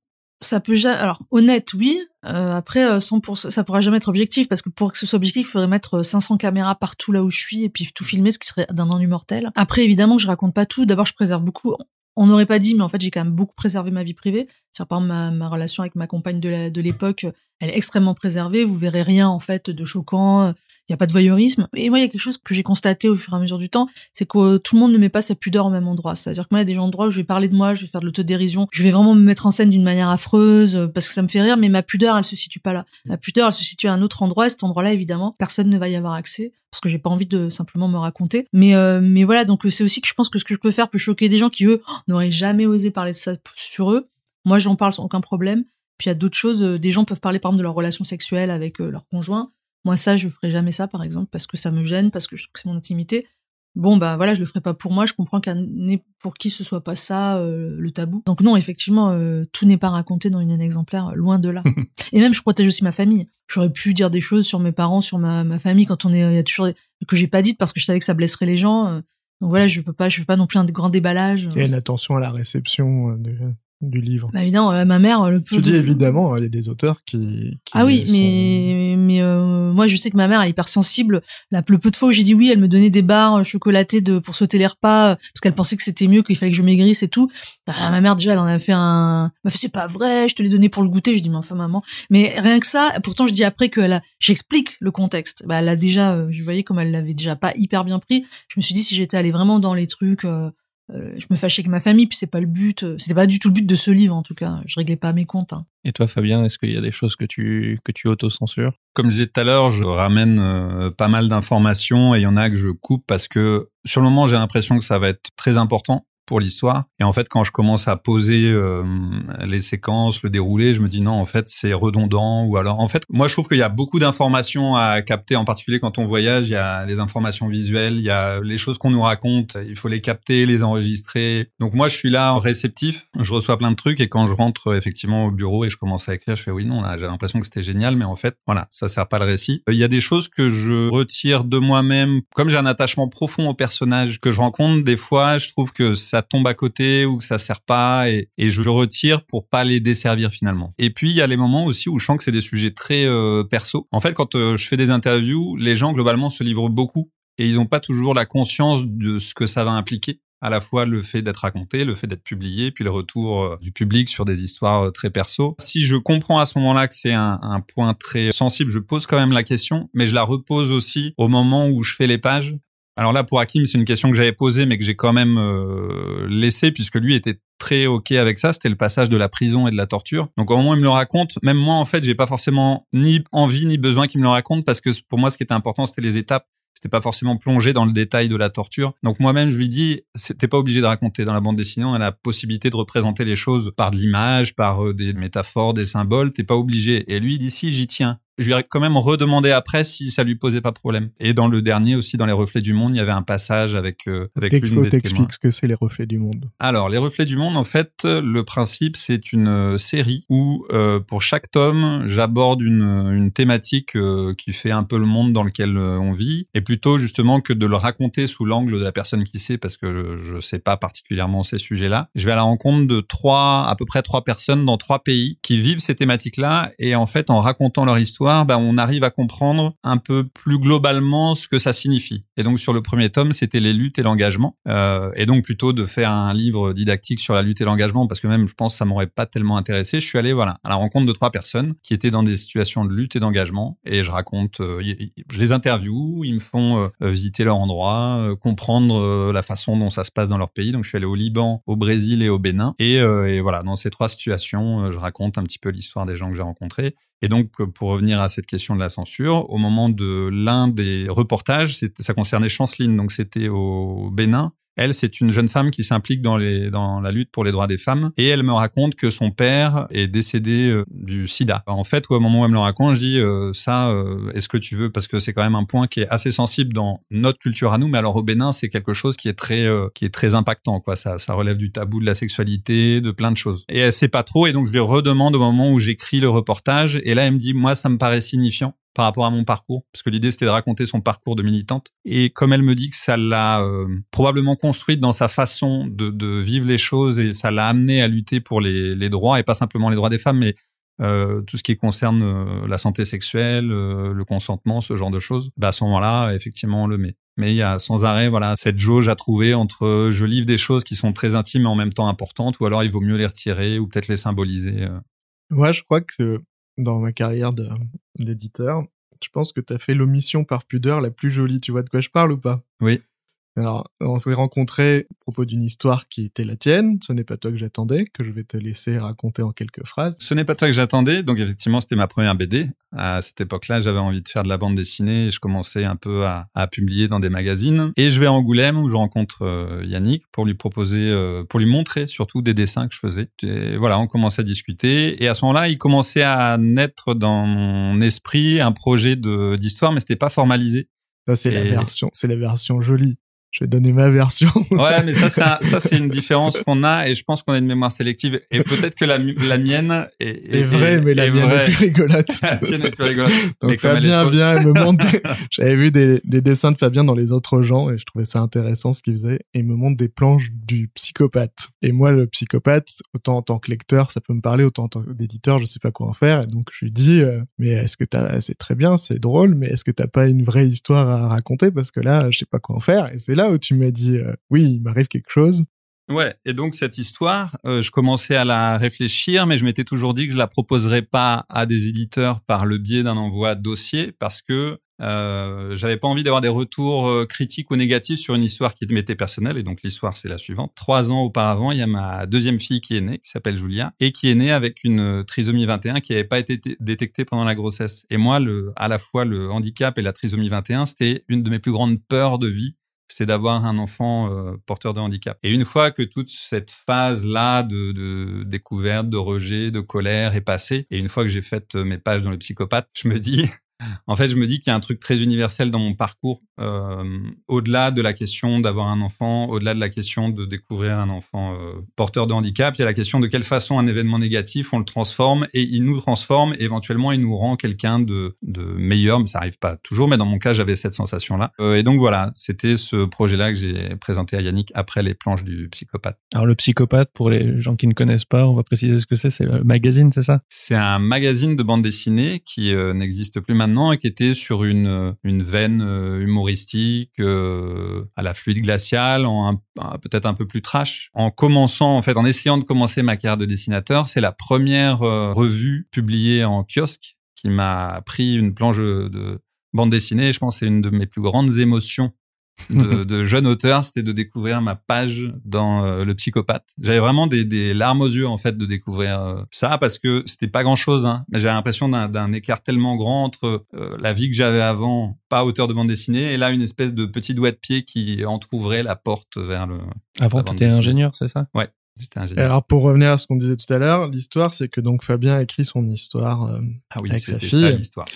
ça peut jamais alors honnête oui. Euh, après 100% euh, ça pourra jamais être objectif parce que pour que ce soit objectif il faudrait mettre 500 caméras partout là où je suis et puis tout filmer ce qui serait d'un ennui mortel. Après évidemment je raconte pas tout. D'abord je préserve beaucoup. On n'aurait pas dit mais en fait j'ai quand même beaucoup préservé ma vie privée. C'est par exemple ma, ma relation avec ma compagne de l'époque elle est extrêmement préservée. Vous verrez rien en fait de choquant il y a pas de voyeurisme. Et moi, il y a quelque chose que j'ai constaté au fur et à mesure du temps, c'est que tout le monde ne met pas sa pudeur au même endroit. C'est-à-dire que moi, il y a des endroits où je vais parler de moi, je vais faire de l'autodérision, je vais vraiment me mettre en scène d'une manière affreuse euh, parce que ça me fait rire, mais ma pudeur, elle se situe pas là. Ma pudeur, elle se situe à un autre endroit. Et cet endroit-là, évidemment, personne ne va y avoir accès parce que j'ai pas envie de simplement me raconter. Mais euh, mais voilà, donc c'est aussi que je pense que ce que je peux faire peut choquer des gens qui eux n'auraient jamais osé parler de ça sur eux. Moi, j'en parle sans aucun problème. Puis il y a d'autres choses. Euh, des gens peuvent parler par exemple de leur relation sexuelle avec leur conjoint. Moi, ça, je ferai jamais ça, par exemple, parce que ça me gêne, parce que je trouve que c'est mon intimité. Bon, bah voilà, je le ferai pas pour moi. Je comprends qu'un pour qui ce soit pas ça euh, le tabou. Donc non, effectivement, euh, tout n'est pas raconté dans une année exemplaire, loin de là. Et même, je protège aussi ma famille. J'aurais pu dire des choses sur mes parents, sur ma, ma famille quand on est, il y a toujours des, que j'ai pas dites parce que je savais que ça blesserait les gens. Euh. donc voilà, je peux pas, je fais pas non plus un grand déballage. Et une attention à la réception de, du livre. Bah évidemment, euh, ma mère le peut. Tu dis évidemment, il y a des auteurs qui. qui ah oui, mais mais euh, moi je sais que ma mère elle est hyper sensible. La, le peu de fois où j'ai dit oui, elle me donnait des barres euh, chocolatées de pour sauter les repas parce qu'elle pensait que c'était mieux qu'il fallait que je maigrisse et tout. Bah, ma mère déjà elle en a fait un. Fait c'est pas vrai, je te l'ai donné pour le goûter. Je dis mais enfin maman. Mais rien que ça. Pourtant je dis après que a. J'explique le contexte. Bah elle a déjà. je voyais comme elle l'avait déjà pas hyper bien pris. Je me suis dit si j'étais allée vraiment dans les trucs. Euh, je me fâchais avec ma famille, puis c'est pas le but. Euh, c'était pas du tout le but de ce livre, en tout cas. Je réglais pas mes comptes. Hein. Et toi, Fabien, est-ce qu'il y a des choses que tu que tu autocensures? Comme je disais tout à l'heure, je ramène euh, pas mal d'informations et il y en a que je coupe parce que sur le moment, j'ai l'impression que ça va être très important pour l'histoire. Et en fait, quand je commence à poser euh, les séquences, le déroulé, je me dis non, en fait, c'est redondant. Ou alors, en fait, moi, je trouve qu'il y a beaucoup d'informations à capter, en particulier quand on voyage. Il y a des informations visuelles, il y a les choses qu'on nous raconte. Il faut les capter, les enregistrer. Donc moi, je suis là réceptif. Je reçois plein de trucs et quand je rentre effectivement au bureau et je commence à écrire, je fais oui, non, là, j'ai l'impression que c'était génial, mais en fait, voilà, ça sert pas le récit. Il y a des choses que je retire de moi-même, comme j'ai un attachement profond au personnage que je rencontre. Des fois, je trouve que ça tombe à côté ou que ça sert pas et, je le retire pour pas les desservir finalement. Et puis il y a les moments aussi où je sens que c'est des sujets très euh, perso. En fait, quand euh, je fais des interviews, les gens globalement se livrent beaucoup et ils n'ont pas toujours la conscience de ce que ça va impliquer à la fois le fait d'être raconté, le fait d'être publié, puis le retour euh, du public sur des histoires très perso. Si je comprends à ce moment-là que c'est un, point très sensible, je pose quand même la question, mais je la repose aussi au moment où je fais les pages alors là, pour Hakim, c'est une question que j'avais posée, mais que j'ai quand même euh, laissée, puisque lui était très OK avec ça. C'était le passage de la prison et de la torture. Donc au moment où il me le raconte, même moi, en fait, j'ai pas forcément ni envie ni besoin qu'il me le raconte, parce que pour moi, ce qui était important, c'était les étapes. C'était pas forcément plongé dans le détail de la torture. Donc moi-même, je lui dis, t'es pas obligé de raconter dans la bande dessinée. On a la possibilité de représenter les choses par de l'image, par euh, des métaphores, des symboles. T'es pas obligé. Et lui, il dit si, j'y tiens. Je lui ai quand même redemandé après si ça lui posait pas problème. Et dans le dernier aussi, dans les reflets du monde, il y avait un passage avec euh, avec l'une faut des témoins. ce que c'est les reflets du monde. Alors, les reflets du monde, en fait, le principe, c'est une euh, série où, euh, pour chaque tome, j'aborde une, une thématique euh, qui fait un peu le monde dans lequel euh, on vit, et plutôt justement que de le raconter sous l'angle de la personne qui sait, parce que je, je sais pas particulièrement ces sujets-là. Je vais à la rencontre de trois, à peu près trois personnes dans trois pays qui vivent ces thématiques-là, et en fait, en racontant leur histoire, ben, on arrive à comprendre un peu plus globalement ce que ça signifie. Et donc, sur le premier tome, c'était les luttes et l'engagement, euh, et donc plutôt de faire un livre didactique sur la lutte et l'engagement, parce que même, je pense, ça m'aurait pas tellement intéressé. Je suis allé, voilà, à la rencontre de trois personnes qui étaient dans des situations de lutte et d'engagement, et je raconte, euh, je les interviewe, ils me font euh, visiter leur endroit, comprendre la façon dont ça se passe dans leur pays. Donc, je suis allé au Liban, au Brésil et au Bénin, et, et voilà, dans ces trois situations, je raconte un petit peu l'histoire des gens que j'ai rencontrés. Et donc, euh, pour revenir à cette question de la censure, au moment de l'un des reportages, ça concernait Chanceline, donc c'était au Bénin. Elle, c'est une jeune femme qui s'implique dans, dans la lutte pour les droits des femmes. Et elle me raconte que son père est décédé euh, du sida. En fait, au moment où elle me le raconte, je dis euh, ça, euh, est-ce que tu veux? Parce que c'est quand même un point qui est assez sensible dans notre culture à nous. Mais alors au Bénin, c'est quelque chose qui est très, euh, qui est très impactant. Quoi. Ça, ça relève du tabou de la sexualité, de plein de choses. Et elle sait pas trop. Et donc je lui redemande au moment où j'écris le reportage. Et là, elle me dit, moi, ça me paraît signifiant par rapport à mon parcours, parce que l'idée c'était de raconter son parcours de militante. Et comme elle me dit que ça l'a euh, probablement construite dans sa façon de, vivre les choses et ça l'a amené à lutter pour les, droits et pas simplement les droits des femmes, mais euh, tout ce qui concerne euh, la santé sexuelle, le consentement, ce genre de choses, bah à ce moment-là, effectivement, on le met. Mais il y a sans arrêt, voilà, cette jauge à trouver entre je livre des choses qui sont très intimes et en même temps importantes, ou alors il vaut mieux les retirer ou peut-être les symboliser. Moi, je crois que dans ma carrière d'éditeur, je pense que tu as fait l'omission par pudeur la plus jolie. Tu vois de quoi je parle ou pas? Oui. Alors, on s'est rencontrés à propos d'une histoire qui était la tienne. Ce n'est pas toi que j'attendais, que je vais te laisser raconter en quelques phrases. Ce n'est pas toi que j'attendais. Donc effectivement, c'était ma première BD. À cette époque-là, j'avais envie de faire de la bande dessinée et je commençais un peu à, à publier dans des magazines. Et je vais à Angoulême où je rencontre euh, Yannick pour lui proposer, euh, pour lui montrer surtout des dessins que je faisais. Et voilà, on commençait à discuter. Et à ce moment-là, il commençait à naître dans mon esprit un projet d'histoire, mais c'était pas formalisé. Ça, c'est la version, c'est la version jolie. Je vais donner ma version. Ouais, mais ça, un- ça, c'est une différence qu'on a, et je pense qu'on a une mémoire sélective. Et peut-être que la, la mienne est, est vrai, mais la mienne vraie. est plus rigolote. La tienne est plus rigolote. Donc est Fabien vient et me montre. des- J'avais vu des, des dessins de Fabien dans les autres gens et je trouvais ça intéressant ce qu'il faisait. Et il me montre des planches du psychopathe. Et moi, le psychopathe, autant en tant que lecteur, ça peut me parler, autant en tant qu'éditeur, je sais pas quoi en faire. Et donc je lui dis, euh, mais est-ce que t'as, c'est très bien, c'est drôle, mais est-ce que t'as pas une vraie histoire à raconter? Parce que là, je sais pas quoi en faire. Et c'est là où tu m'as dit, euh, oui, il m'arrive quelque chose. Ouais, et donc cette histoire, euh, je commençais à la réfléchir, mais je m'étais toujours dit que je la proposerais pas à des éditeurs par le biais d'un envoi dossier, parce que euh, j'avais pas envie d'avoir des retours euh, critiques ou négatifs sur une histoire qui m'était personnelle. Et donc l'histoire, c'est la suivante. Trois ans auparavant, il y a ma deuxième fille qui est née, qui s'appelle Julia, et qui est née avec une trisomie 21 qui n'avait pas été détectée pendant la grossesse. Et moi, à la fois le handicap et la trisomie 21, c'était une de mes plus grandes peurs de vie c'est d'avoir un enfant euh, porteur de handicap. Et une fois que toute cette phase-là de, de découverte, de rejet, de colère est passée, et une fois que j'ai fait euh, mes pages dans le psychopathe, je me dis, en fait, je me dis qu'il y a un truc très universel dans mon parcours, euh, au-delà de la question d'avoir un enfant, au-delà de la question de découvrir un enfant euh, porteur de handicap, il y a la question de quelle façon un événement négatif, on le transforme, et il nous transforme, et éventuellement, il nous rend quelqu'un de, de meilleur, mais ça arrive pas toujours, mais dans mon cas, j'avais cette sensation-là. Euh, et donc voilà, c'était ce projet-là que j'ai présenté à Yannick après les planches du psychopathe. Alors le psychopathe, pour les gens qui ne connaissent pas, on va préciser ce que c'est. C'est le magazine, c'est ça? C'est un magazine de bande dessinée qui n'existe plus maintenant et qui était sur une, euh, une veine euh, humoristique euh, à la fluide glaciale, peut-être un peu plus trash. En commençant, en fait, en essayant de commencer ma carrière de dessinateur, c'est la première revue publiée en kiosque qui m'a pris une planche de bande dessinée. Je pense que c'est une de mes plus grandes émotions de, de jeune auteur, c'était de découvrir ma page dans euh, le psychopathe. J'avais vraiment des, des larmes aux yeux en fait de découvrir euh, ça parce que c'était pas grand chose, hein, mais j'avais l'impression d'un, écart tellement grand entre euh, la vie que j'avais avant, pas auteur de bande dessinée, et là une espèce de petit doigt de pied qui entrouvrait la porte vers le. Avant, tu étais ingénieur, c'est ça? Ouais. Alors pour revenir à ce qu'on disait tout à l'heure, l'histoire c'est que donc Fabien écrit son histoire euh, Ah oui, avec sa c'était fille. ça l'histoire.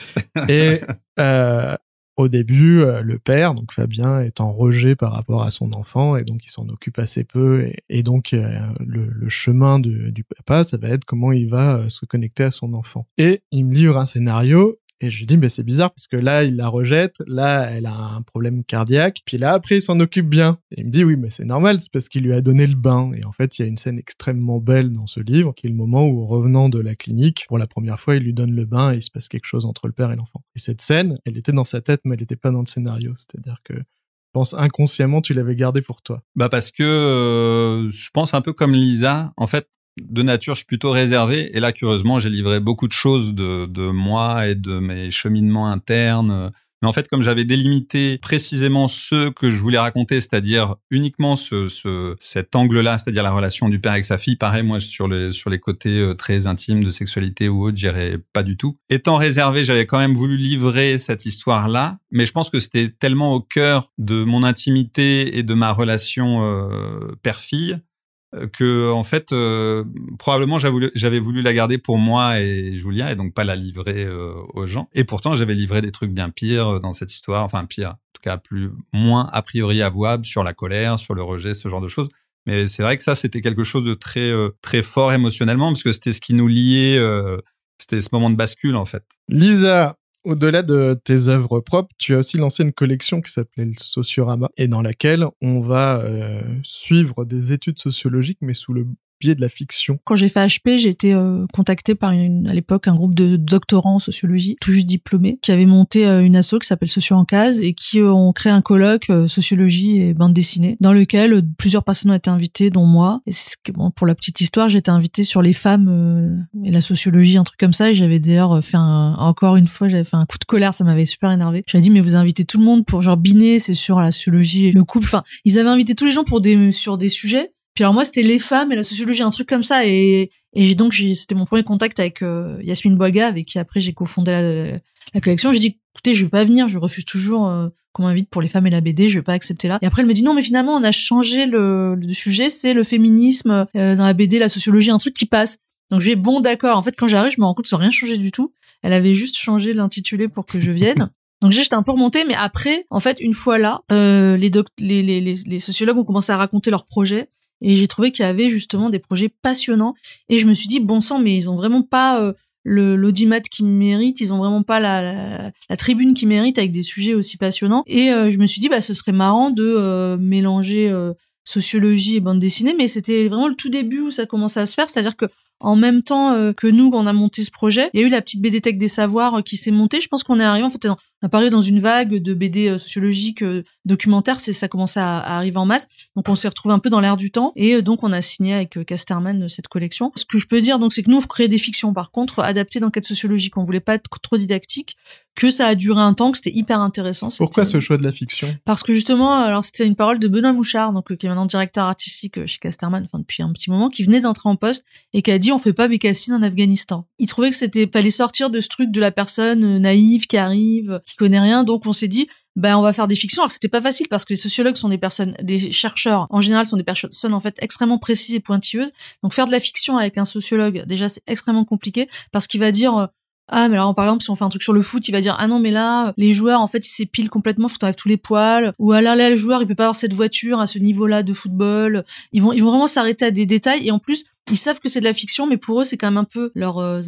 et euh, au début euh, le père donc Fabien est en rejet par rapport à son enfant et donc il s'en occupe assez peu et, donc euh, le, le chemin du, du papa ça va être comment il va euh, se connecter à son enfant. Et il me livre un scénario et je lui dis, mais c'est bizarre parce que là, il la rejette, là, elle a un problème cardiaque, puis là, après, il s'en occupe bien. Et il me dit, oui, mais c'est normal, c'est parce qu'il lui a donné le bain. Et en fait, il y a une scène extrêmement belle dans ce livre, qui est le moment où, revenant de la clinique, pour la première fois, il lui donne le bain et il se passe quelque chose entre le père et l'enfant. Et cette scène, elle était dans sa tête, mais elle n'était pas dans le scénario. C'est-à-dire que, pense inconsciemment, tu l'avais gardé pour toi. Bah parce que euh, je pense un peu comme Lisa. En fait, de nature, je suis plutôt réservé. Et là, curieusement, j'ai livré beaucoup de choses de, de moi et de mes cheminements internes. Mais en fait, comme j'avais délimité précisément ce que je voulais raconter, c'est-à-dire uniquement ce, ce cet angle-là, c'est-à-dire la relation du père avec sa fille, pareil, moi sur les sur les côtés euh, très intimes de sexualité ou autre, j'irais pas du tout. Étant réservé, j'avais quand même voulu livrer cette histoire-là, mais je pense que c'était tellement au cœur de mon intimité et de ma relation euh, père-fille que en fait euh, probablement j'avais voulu, voulu la garder pour moi et Julia et donc pas la livrer euh, aux gens. Et pourtant j'avais livré des trucs bien pires euh, dans cette histoire. Enfin pire en tout cas plus moins a priori avouable sur la colère sur le rejet ce genre de choses. Mais c'est vrai que ça c'était quelque chose de très euh, très fort émotionnellement parce que c'était ce qui nous liait euh, c'était ce moment de bascule en fait. Lisa, au-delà de tes œuvres propres, tu as aussi lancé une collection qui s'appelait le Sociorama et dans laquelle on va euh, suivre des études sociologiques mais sous le biais de la fiction. Quand j'ai fait HP, j'ai été euh, contactée par une, à l'époque un groupe de doctorants en sociologie, tout juste diplômés, qui avait monté euh, une asso qui s'appelle Socio en case et qui euh, ont créé un colloque euh, sociologie et bande dessinée, dans lequel plusieurs personnes ont été invitées, dont moi. Et c'est ce que, bon, pour la petite histoire, été invitée sur les femmes et la sociologie, un truc comme ça. Et j'avais d'ailleurs fait un, encore une fois, j'avais fait un coup de colère, ça m'avait super énervé. J'avais dit mais vous invitez tout le monde pour genre biner, c'est sur la sociologie, et le couple. Enfin, ils avaient invité tous les gens pour des sur des sujets. Puis alors moi c'était les femmes et la sociologie, un truc comme ça et et j'ai donc j'ai c'était mon premier contact avec euh, Yasmine Boiga avec qui après j'ai cofondé la, la collection. J'ai dit écoutez je vais pas venir, je refuse toujours euh, qu'on m'invite pour les femmes et la BD, je vais pas accepter là. Et après elle me dit non mais finalement on a changé le, le sujet, c'est le féminisme euh, dans la BD, la sociologie, un truc qui passe. Donc j'ai bon d'accord. En fait quand j'arrive je me rends compte ça n'a rien changé du tout. Elle avait juste changé l'intitulé pour que je vienne. Donc j'étais un peu remontée, mais après, en fait, une fois là, euh, les, doc- les, les, les, les sociologues ont commencé à raconter leurs projets. Et j'ai trouvé qu'il y avait justement des projets passionnants. Et je me suis dit, bon sang, mais ils ont vraiment pas euh, le l'audimat qui mérite, ils ont vraiment pas la, la, tribune qui mérite avec des sujets aussi passionnants. Et euh, je me suis dit, bah ce serait marrant de euh, mélanger sociologie et bande dessinée, mais c'était vraiment le tout début où ça commençait à se faire, c'est-à-dire que en même temps que nous, quand on a monté ce projet, il y a eu la petite BD Tech des savoirs qui s'est montée. Je pense qu'on est arrivé, en fait, on a paru dans une vague de BD euh, sociologiques, euh, documentaires, c'est ça commençait à, à arriver en masse. Donc on s'est retrouvé un peu dans l'air du temps et euh, donc on a signé avec Casterman cette collection. Ce que je peux dire, donc, c'est que nous on créait des fictions, par contre, adaptées d'enquêtes sociologiques. On voulait pas être trop didactique, que ça a duré un temps, que c'était hyper intéressant. Pourquoi ce choix de la fiction? Parce que justement, alors c'était une parole de Benoît Mouchard, donc qui est maintenant directeur artistique chez Casterman, enfin depuis un petit moment, qui venait d'entrer en poste et qui a dit on fait pas Bécassine en Afghanistan. Il trouvait que c'était fallait sortir de ce truc de la personne naïve qui arrive, qui connaît rien, donc on s'est dit ben on va faire des fictions. Alors c'était pas facile parce que les sociologues sont des personnes, des chercheurs en général sont des personnes en fait extrêmement précises et pointilleuses. Donc faire de la fiction avec un sociologue, déjà c'est extrêmement compliqué parce qu'il va dire euh, ah, mais alors, par exemple, si on fait un truc sur le foot, il va dire, ah non, mais là, les joueurs, en fait, ils s'épilent complètement, faut t'enlèves tous les poils. Ou alors, là, le joueur, il peut pas avoir cette voiture à ce niveau-là de football. Ils vont, ils vont vraiment s'arrêter à des détails. Et en plus, ils savent que c'est de la fiction, mais pour eux, c'est quand même un peu leurs euh.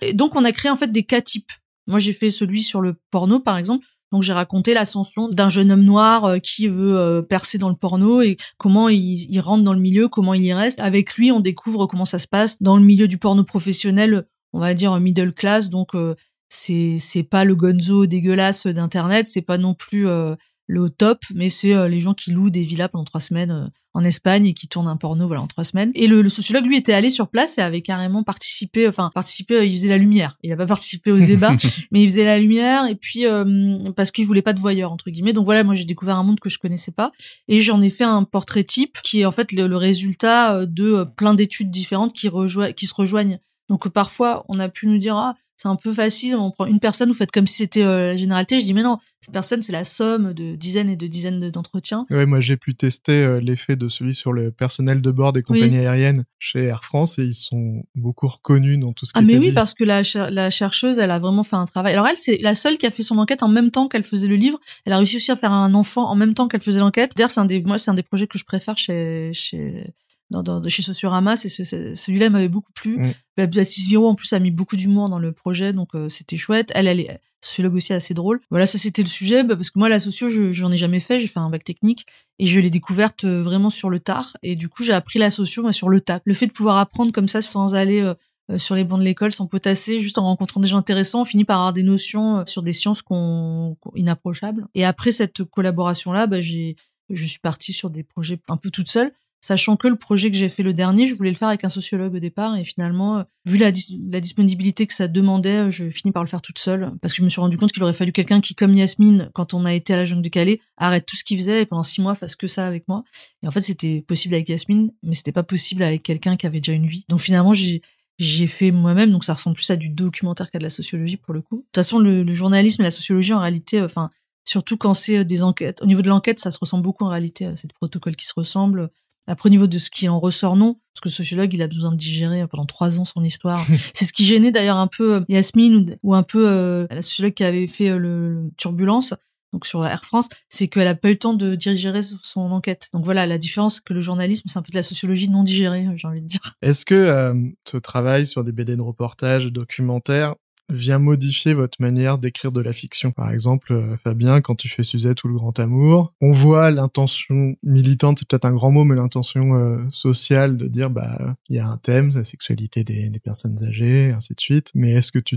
Et donc, on a créé, en fait, des cas types. Moi, j'ai fait celui sur le porno, par exemple. Donc j'ai raconté l'ascension d'un jeune homme noir euh, qui veut euh, percer dans le porno et comment il, rentre dans le milieu, comment il y reste. Avec lui, on découvre comment ça se passe dans le milieu du porno professionnel, on va dire middle class. Donc euh, c'est c'est pas le gonzo dégueulasse d'internet, c'est pas non plus euh, le top, mais c'est euh, les gens qui louent des villas pendant trois semaines euh, en Espagne et qui tournent un porno voilà en trois semaines. Et le, le sociologue lui était allé sur place et avait carrément participé, enfin participé, euh, il faisait la lumière. Il a pas participé aux débats, mais il faisait la lumière et puis euh, parce qu'il voulait pas de voyeurs entre guillemets. Donc voilà, moi j'ai découvert un monde que je connaissais pas et j'en ai fait un portrait type qui est en fait le, le résultat euh, de euh, plein d'études différentes qui rejoignent, qui se rejoignent. Donc euh, parfois on a pu nous dire ah c'est un peu facile. On prend une personne, vous faites comme si c'était euh, la généralité. Je dis mais non, cette personne c'est la somme de dizaines et de dizaines d'entretiens. Ouais, moi j'ai pu tester euh, l'effet de celui sur le personnel de bord des compagnies aériennes chez Air France et ils sont beaucoup reconnus dans tout ce qui ah, mais oui, dit. parce que la, la chercheuse, elle a vraiment fait un travail. Alors elle, c'est la seule qui a fait son enquête en même temps qu'elle faisait le livre. Elle a réussi aussi à faire un enfant en même temps qu'elle faisait l'enquête. D'ailleurs, c'est un des, moi, c'est un des projets que je préfère chez, chez, dans, dans, chez Sociorama, c'est celui-là m'avait beaucoup plu. Mm. Baptiste Viro en plus a mis beaucoup d'humour dans le projet, donc euh, c'était chouette. Elle, elle est sociologue aussi assez drôle. Voilà, ça c'était le sujet, bah, parce que moi la socio, j'en ai jamais fait, j'ai fait un bac technique et je l'ai découverte euh, vraiment sur le tard. Et du coup, j'ai appris la socio moi, sur le tas. Le fait de pouvoir apprendre comme ça sans aller euh, sur les bancs de l'école, sans potasser, juste en rencontrant des gens intéressants, on finit par avoir des notions sur des sciences qu'on inapprochables. Et après cette collaboration là, bah, j'ai je suis partie sur des projets un peu toute seule sachant que le projet que j'ai fait le dernier, je voulais le faire avec un sociologue au départ, et finalement, euh, vu la, la disponibilité que ça demandait, euh, je finis par le faire toute seule, parce que je me suis rendu compte qu'il aurait fallu quelqu'un qui, comme Yasmine, quand on a été à la jungle de Calais, arrête tout ce qu'il faisait et pendant six mois fasse que ça avec moi. Et en fait, c'était possible avec Yasmine, mais c'était pas possible avec quelqu'un qui avait déjà une vie. Donc finalement, j'ai j'ai fait moi-même, donc ça ressemble plus à du documentaire qu'à de la sociologie pour le coup. De toute façon, le, le journalisme et la sociologie, en réalité, euh, enfin, surtout quand c'est des enquêtes, au niveau de l'enquête, ça se ressemble beaucoup en réalité à ces protocoles qui se ressemblent après, au niveau de ce qui en ressort, non. Parce que le sociologue, il a besoin de digérer pendant trois ans son histoire. c'est ce qui gênait d'ailleurs un peu euh, Yasmine ou, un peu euh, la sociologue qui avait fait euh, le, Turbulence, donc sur Air France, c'est qu'elle a pas eu le temps de digérer son enquête. Donc voilà, la différence que le journalisme, c'est un peu de la sociologie non digérée, j'ai envie de dire. Est-ce que ce travail sur des BD de reportage, documentaires, vient modifier votre manière d'écrire de la fiction. Par exemple, euh, Fabien, quand tu fais Suzette ou Le Grand Amour, on voit l'intention militante, c'est peut-être un grand mot, mais l'intention euh, sociale de dire, bah, il y a un thème, la sexualité des, personnes âgées, ainsi de suite. Mais est-ce que tu,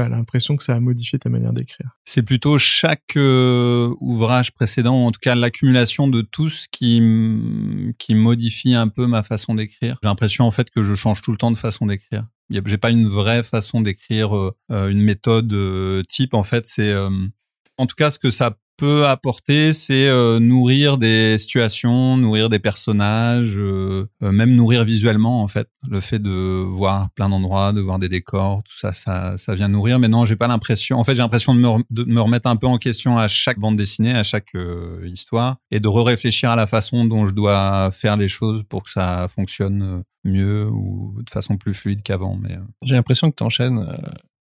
as l'impression que ça a modifié ta manière d'écrire? C'est plutôt chaque euh, ouvrage précédent, en tout cas l'accumulation de tout ce qui qui modifie un peu ma façon d'écrire. J'ai l'impression en fait que je change tout le temps de façon d'écrire. J'ai pas une vraie façon d'écrire euh, euh, une méthode euh, type. En fait, c'est en tout cas ce que ça peut apporter, c'est nourrir des situations, nourrir des personnages, même nourrir visuellement en fait. Le fait de voir plein d'endroits, de voir des décors, tout ça, ça, ça vient nourrir. Mais non, j'ai pas l'impression. En fait, j'ai l'impression de me, de me, remettre un peu en question à chaque bande dessinée, à chaque histoire, et de re-réfléchir à la façon dont je dois faire les choses pour que ça fonctionne mieux ou de façon plus fluide qu'avant. Mais euh. j'ai l'impression que tu enchaînes euh,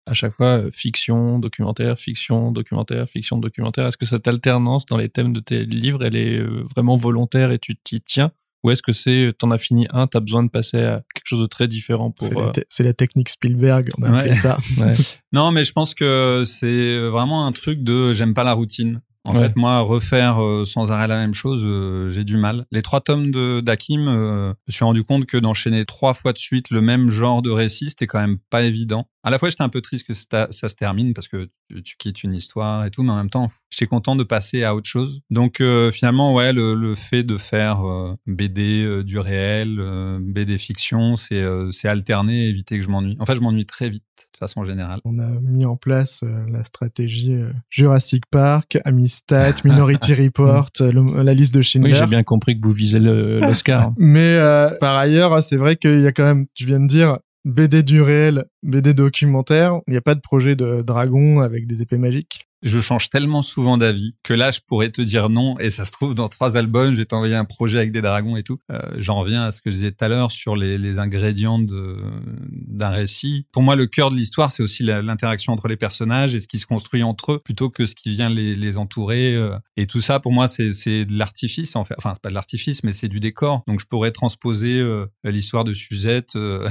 à chaque fois euh, fiction, documentaire, fiction, documentaire, fiction, documentaire. Est-ce que cette alternance dans les thèmes de tes livres, elle est vraiment volontaire et tu t'y tiens? Ou est-ce que c'est t'en as fini un, t'as besoin de passer à quelque chose de très différent pour C'est la, technique Spielberg, on a appelé ça. Non, mais je pense que c'est vraiment un truc de j'aime pas la routine. En fait, moi, refaire euh, sans arrêt la même chose, euh, j'ai du mal. Les trois tomes de d'Akim, euh, je me suis rendu compte que d'enchaîner trois fois de suite le même genre de récit, c'était quand même pas évident. À la fois, j'étais un peu triste que ça, se termine parce que tu, quittes une histoire et tout, mais en même temps, j'étais content de passer à autre chose. Donc, finalement, ouais, le, le, fait de faire BD du réel, BD fiction, c'est c'est alterner, éviter que je m'ennuie. En fait, je m'ennuie très vite de façon générale. On a mis en place la stratégie Jurassic Park, Amis Minority Report, la liste de Schindler. Oui, j'ai bien compris que vous visez l'Oscar. Mais euh, par ailleurs, c'est vrai qu'il y a quand même, tu viens de dire, BD du réel, BD documentaire. Il n'y a pas de projet de dragon avec des épées magiques je change tellement souvent d'avis que là, je pourrais te dire non. Et ça se trouve, dans trois albums, je vais t'envoyer un projet avec des dragons et tout. Euh, J'en reviens à ce que je disais tout à l'heure sur les, les ingrédients d'un récit. Pour moi, le cœur de l'histoire, c'est aussi l'interaction entre les personnages et ce qui se construit entre eux, plutôt que ce qui vient les, les entourer. Euh. Et tout ça, pour moi, c'est de l'artifice, en fait. Enfin, pas de l'artifice, mais c'est du décor. Donc, je pourrais transposer euh, l'histoire de Suzette euh,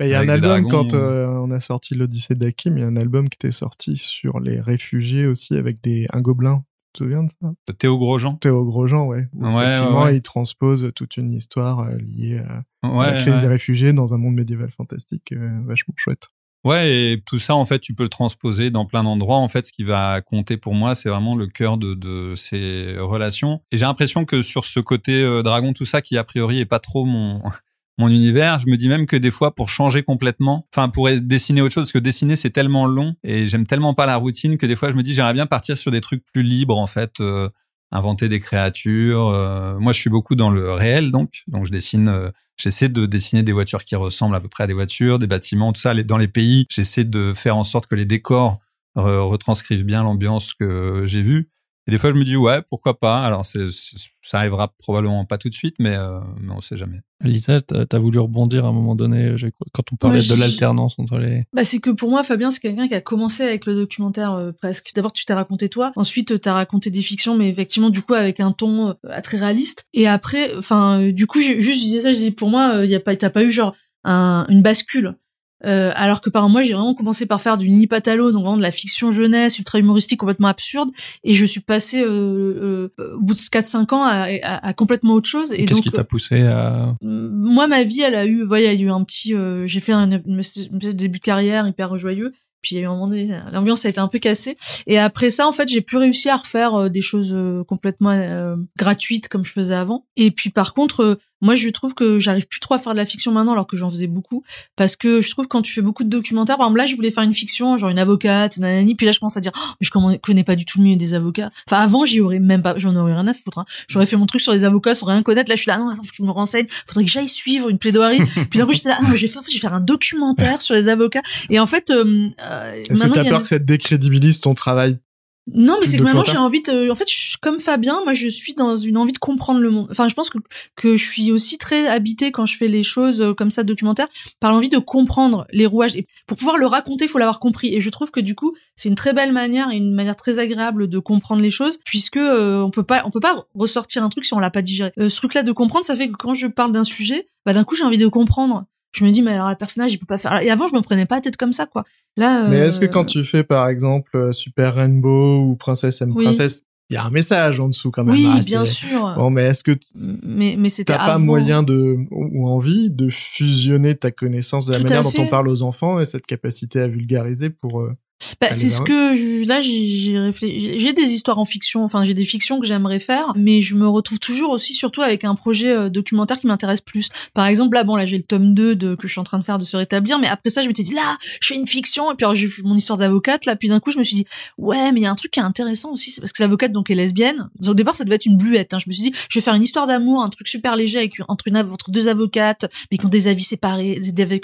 il y a un album, quand euh, on a sorti l'Odyssée d'Akim, il y a un album qui était sorti sur les réfugiés aussi avec des, un gobelin. Tu te souviens de ça? Théo Grosjean Théo Grosjean, ouais. ouais effectivement, il transpose toute une histoire euh, liée à, la crise des réfugiés dans un monde médiéval fantastique, euh, vachement chouette. Ouais, et tout ça, en fait, tu peux le transposer dans plein d'endroits. En fait, ce qui va compter pour moi, c'est vraiment le cœur de, de ces relations. Et j'ai l'impression que sur ce côté dragon, tout ça, qui a priori est pas trop mon mon univers. Je me dis même que des fois, pour changer complètement, enfin, pour dessiner autre chose, parce que dessiner, c'est tellement long et j'aime tellement pas la routine que des fois, je me dis, j'aimerais bien partir sur des trucs plus libres, en fait, euh, inventer des créatures. Euh. moi, je suis beaucoup dans le réel, donc, donc je dessine euh, J'essaie de dessiner des voitures qui ressemblent à peu près à des voitures, des bâtiments, tout ça. Dans les pays, j'essaie de faire en sorte que les décors retranscrivent bien l'ambiance que j'ai vue. Et des fois, je me dis, ouais, pourquoi pas. Alors, c'est, ça arrivera probablement pas tout de suite, mais, euh, mais on sait jamais. Lisa, t'as voulu rebondir à un moment donné quand on parlait de l'alternance entre les. Bah, c'est que pour moi, Fabien, c'est quelqu'un qui a commencé avec le documentaire euh, presque. D'abord, tu t'es raconté toi. Ensuite, t'as raconté des fictions, mais effectivement, du coup, avec un ton euh, très réaliste. Et après, enfin, euh, du coup, juste, je disais ça, je dis, pour moi, il y a pas, t'as pas eu genre un, une bascule. Euh, alors que par moi j'ai vraiment commencé par faire du Nini Patalo, donc vraiment de la fiction jeunesse, ultra humoristique, complètement absurde, et je suis passé euh, euh, au bout de 4-5 ans à, à, à, complètement autre chose. Et, qu'est-ce qui t'a poussé à Moi, ma vie, elle a eu, voyez, il y a eu un petit, euh, j'ai fait un, début de carrière hyper joyeux, puis il y a eu un moment donné, l'ambiance a été un peu cassée. Et après ça, en fait, j'ai plus réussi à refaire euh, des choses euh, complètement euh, gratuites comme je faisais avant. Et puis par contre, moi, je trouve que j'arrive plus trop à faire de la fiction maintenant, alors que j'en faisais beaucoup, parce que je trouve que quand tu fais beaucoup de documentaires, par exemple là, je voulais faire une fiction, genre une avocate, nanani, puis là, je commence à dire, oh, mais je connais pas du tout le milieu des avocats. Enfin, avant, j'y aurais même pas, j'en aurais rien à foutre. Hein. J'aurais fait mon truc sur les avocats sans rien connaître. Là, je suis là, non, attends, faut que je me renseigne, faudrait que j'aille suivre une plaidoirie. puis d'un coup, j'étais là, non, mais je vais faire, je vais faire un documentaire sur les avocats. Et en fait, euh, est-ce que t'as peur que ça décrédibilise ton travail non, mais c'est que maintenant j'ai envie de, en fait, je, comme Fabien, moi je suis dans une envie de comprendre le monde. Enfin, je pense que que je suis aussi très habitée quand je fais les choses euh, comme ça documentaires par l'envie de comprendre les rouages. Et pour pouvoir le raconter, il faut l'avoir compris. Et je trouve que du coup, c'est une très belle manière et une manière très agréable de comprendre les choses, puisque euh, on peut pas, on peut pas ressortir un truc si on l'a pas digéré. Euh, ce truc-là de comprendre, ça fait que quand je parle d'un sujet, bah d'un coup j'ai envie de comprendre je me dis mais alors le personnage il peut pas faire et avant je me prenais pas la tête comme ça quoi. Là mais est-ce que quand tu fais par exemple euh, Super Rainbow ou Princesse M Princesse il y a un message en dessous quand même. Oui bien sûr. Bon mais est-ce que mais mais c'était t'as pas moyen de ou envie de fusionner ta connaissance de la manière dont on parle aux enfants et cette capacité à vulgariser pour euh, bah, c'est ce que là j'ai réfléchi. J'ai des histoires en fiction, enfin j'ai des fictions que j'aimerais faire, mais je me retrouve toujours aussi surtout avec un projet euh, documentaire qui m'intéresse plus. Par exemple là bon là j'ai le tome 2 de que je suis en train de faire de se rétablir, mais après ça je m'étais dit là je fais une fiction et puis j'ai fait mon histoire d'avocate là puis d'un coup je me suis dit ouais mais il y a un truc qui est intéressant aussi c'est parce que l'avocate donc est lesbienne. Au départ ça devait être une bluette. Hein. Je me suis dit je vais faire une histoire d'amour, un truc super léger avec entre une entre deux avocates mais qui ont des avis séparés, des avis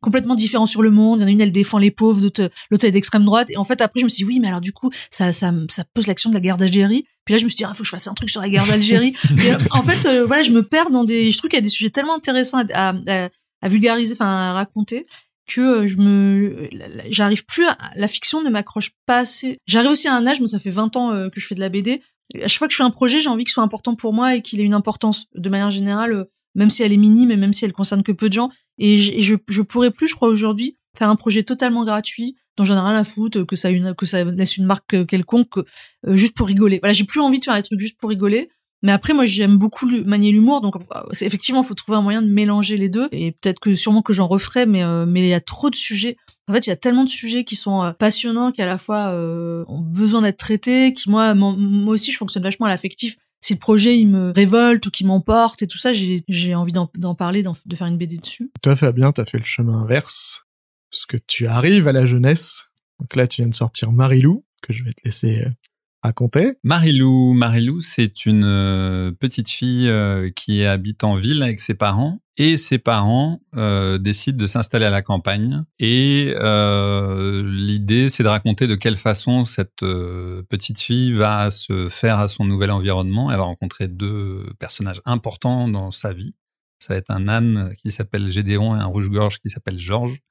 complètement différents sur le monde. Il y en a une elle défend les pauvres, l'autre l'autre droite. Et en fait, après, je me suis dit, oui, mais alors du coup, ça, ça, ça pose l'action de la guerre d'Algérie. Puis là, je me suis dit, il ah, faut que je fasse un truc sur la guerre d'Algérie. Euh, en fait, euh, voilà, je me perds dans des. Je trouve qu'il y a des sujets tellement intéressants à, à, à vulgariser, enfin, à raconter que euh, je me j'arrive plus à, la fiction ne m'accroche pas assez j'arrive aussi à un âge moi ça fait 20 ans que je fais de la BD à chaque fois que je fais un projet j'ai envie qu'il soit important pour moi et qu'il ait une importance de manière générale même si elle est minime et même si elle concerne que peu de gens et je, je, je pourrais plus je crois aujourd'hui faire un projet totalement gratuit dont j'en ai rien à foutre, que ça une, que ça laisse une marque quelconque, euh, juste pour rigoler. Voilà, j'ai plus envie de faire des trucs juste pour rigoler. Mais après, moi, j'aime beaucoup manier l'humour, donc euh, effectivement, il faut trouver un moyen de mélanger les deux. Et peut-être que sûrement que j'en referai, mais euh, mais il y a trop de sujets. En fait, il y a tellement de sujets qui sont passionnants, qui à la fois ont besoin d'être traités, qui moi, moi aussi, je fonctionne vachement à l'affectif. Si le projet il me révolte ou qui m'emporte et tout ça, j'ai envie d'en parler, de faire une BD dessus. Toi, Fabien, t'as fait le chemin inverse parce que tu arrives à la jeunesse. Donc là, tu viens de sortir Marilou, que je vais te laisser euh, raconter. Marilou, Marilou, c'est une euh, petite fille euh, qui habite en ville avec ses parents et ses parents décident de s'installer à la campagne. Et l'idée, c'est de raconter de quelle façon cette petite fille va se faire à son nouvel environnement. Elle va rencontrer deux personnages importants dans sa vie. Ça va être un âne qui s'appelle Gédéon et un rouge-gorge qui s'appelle Georges.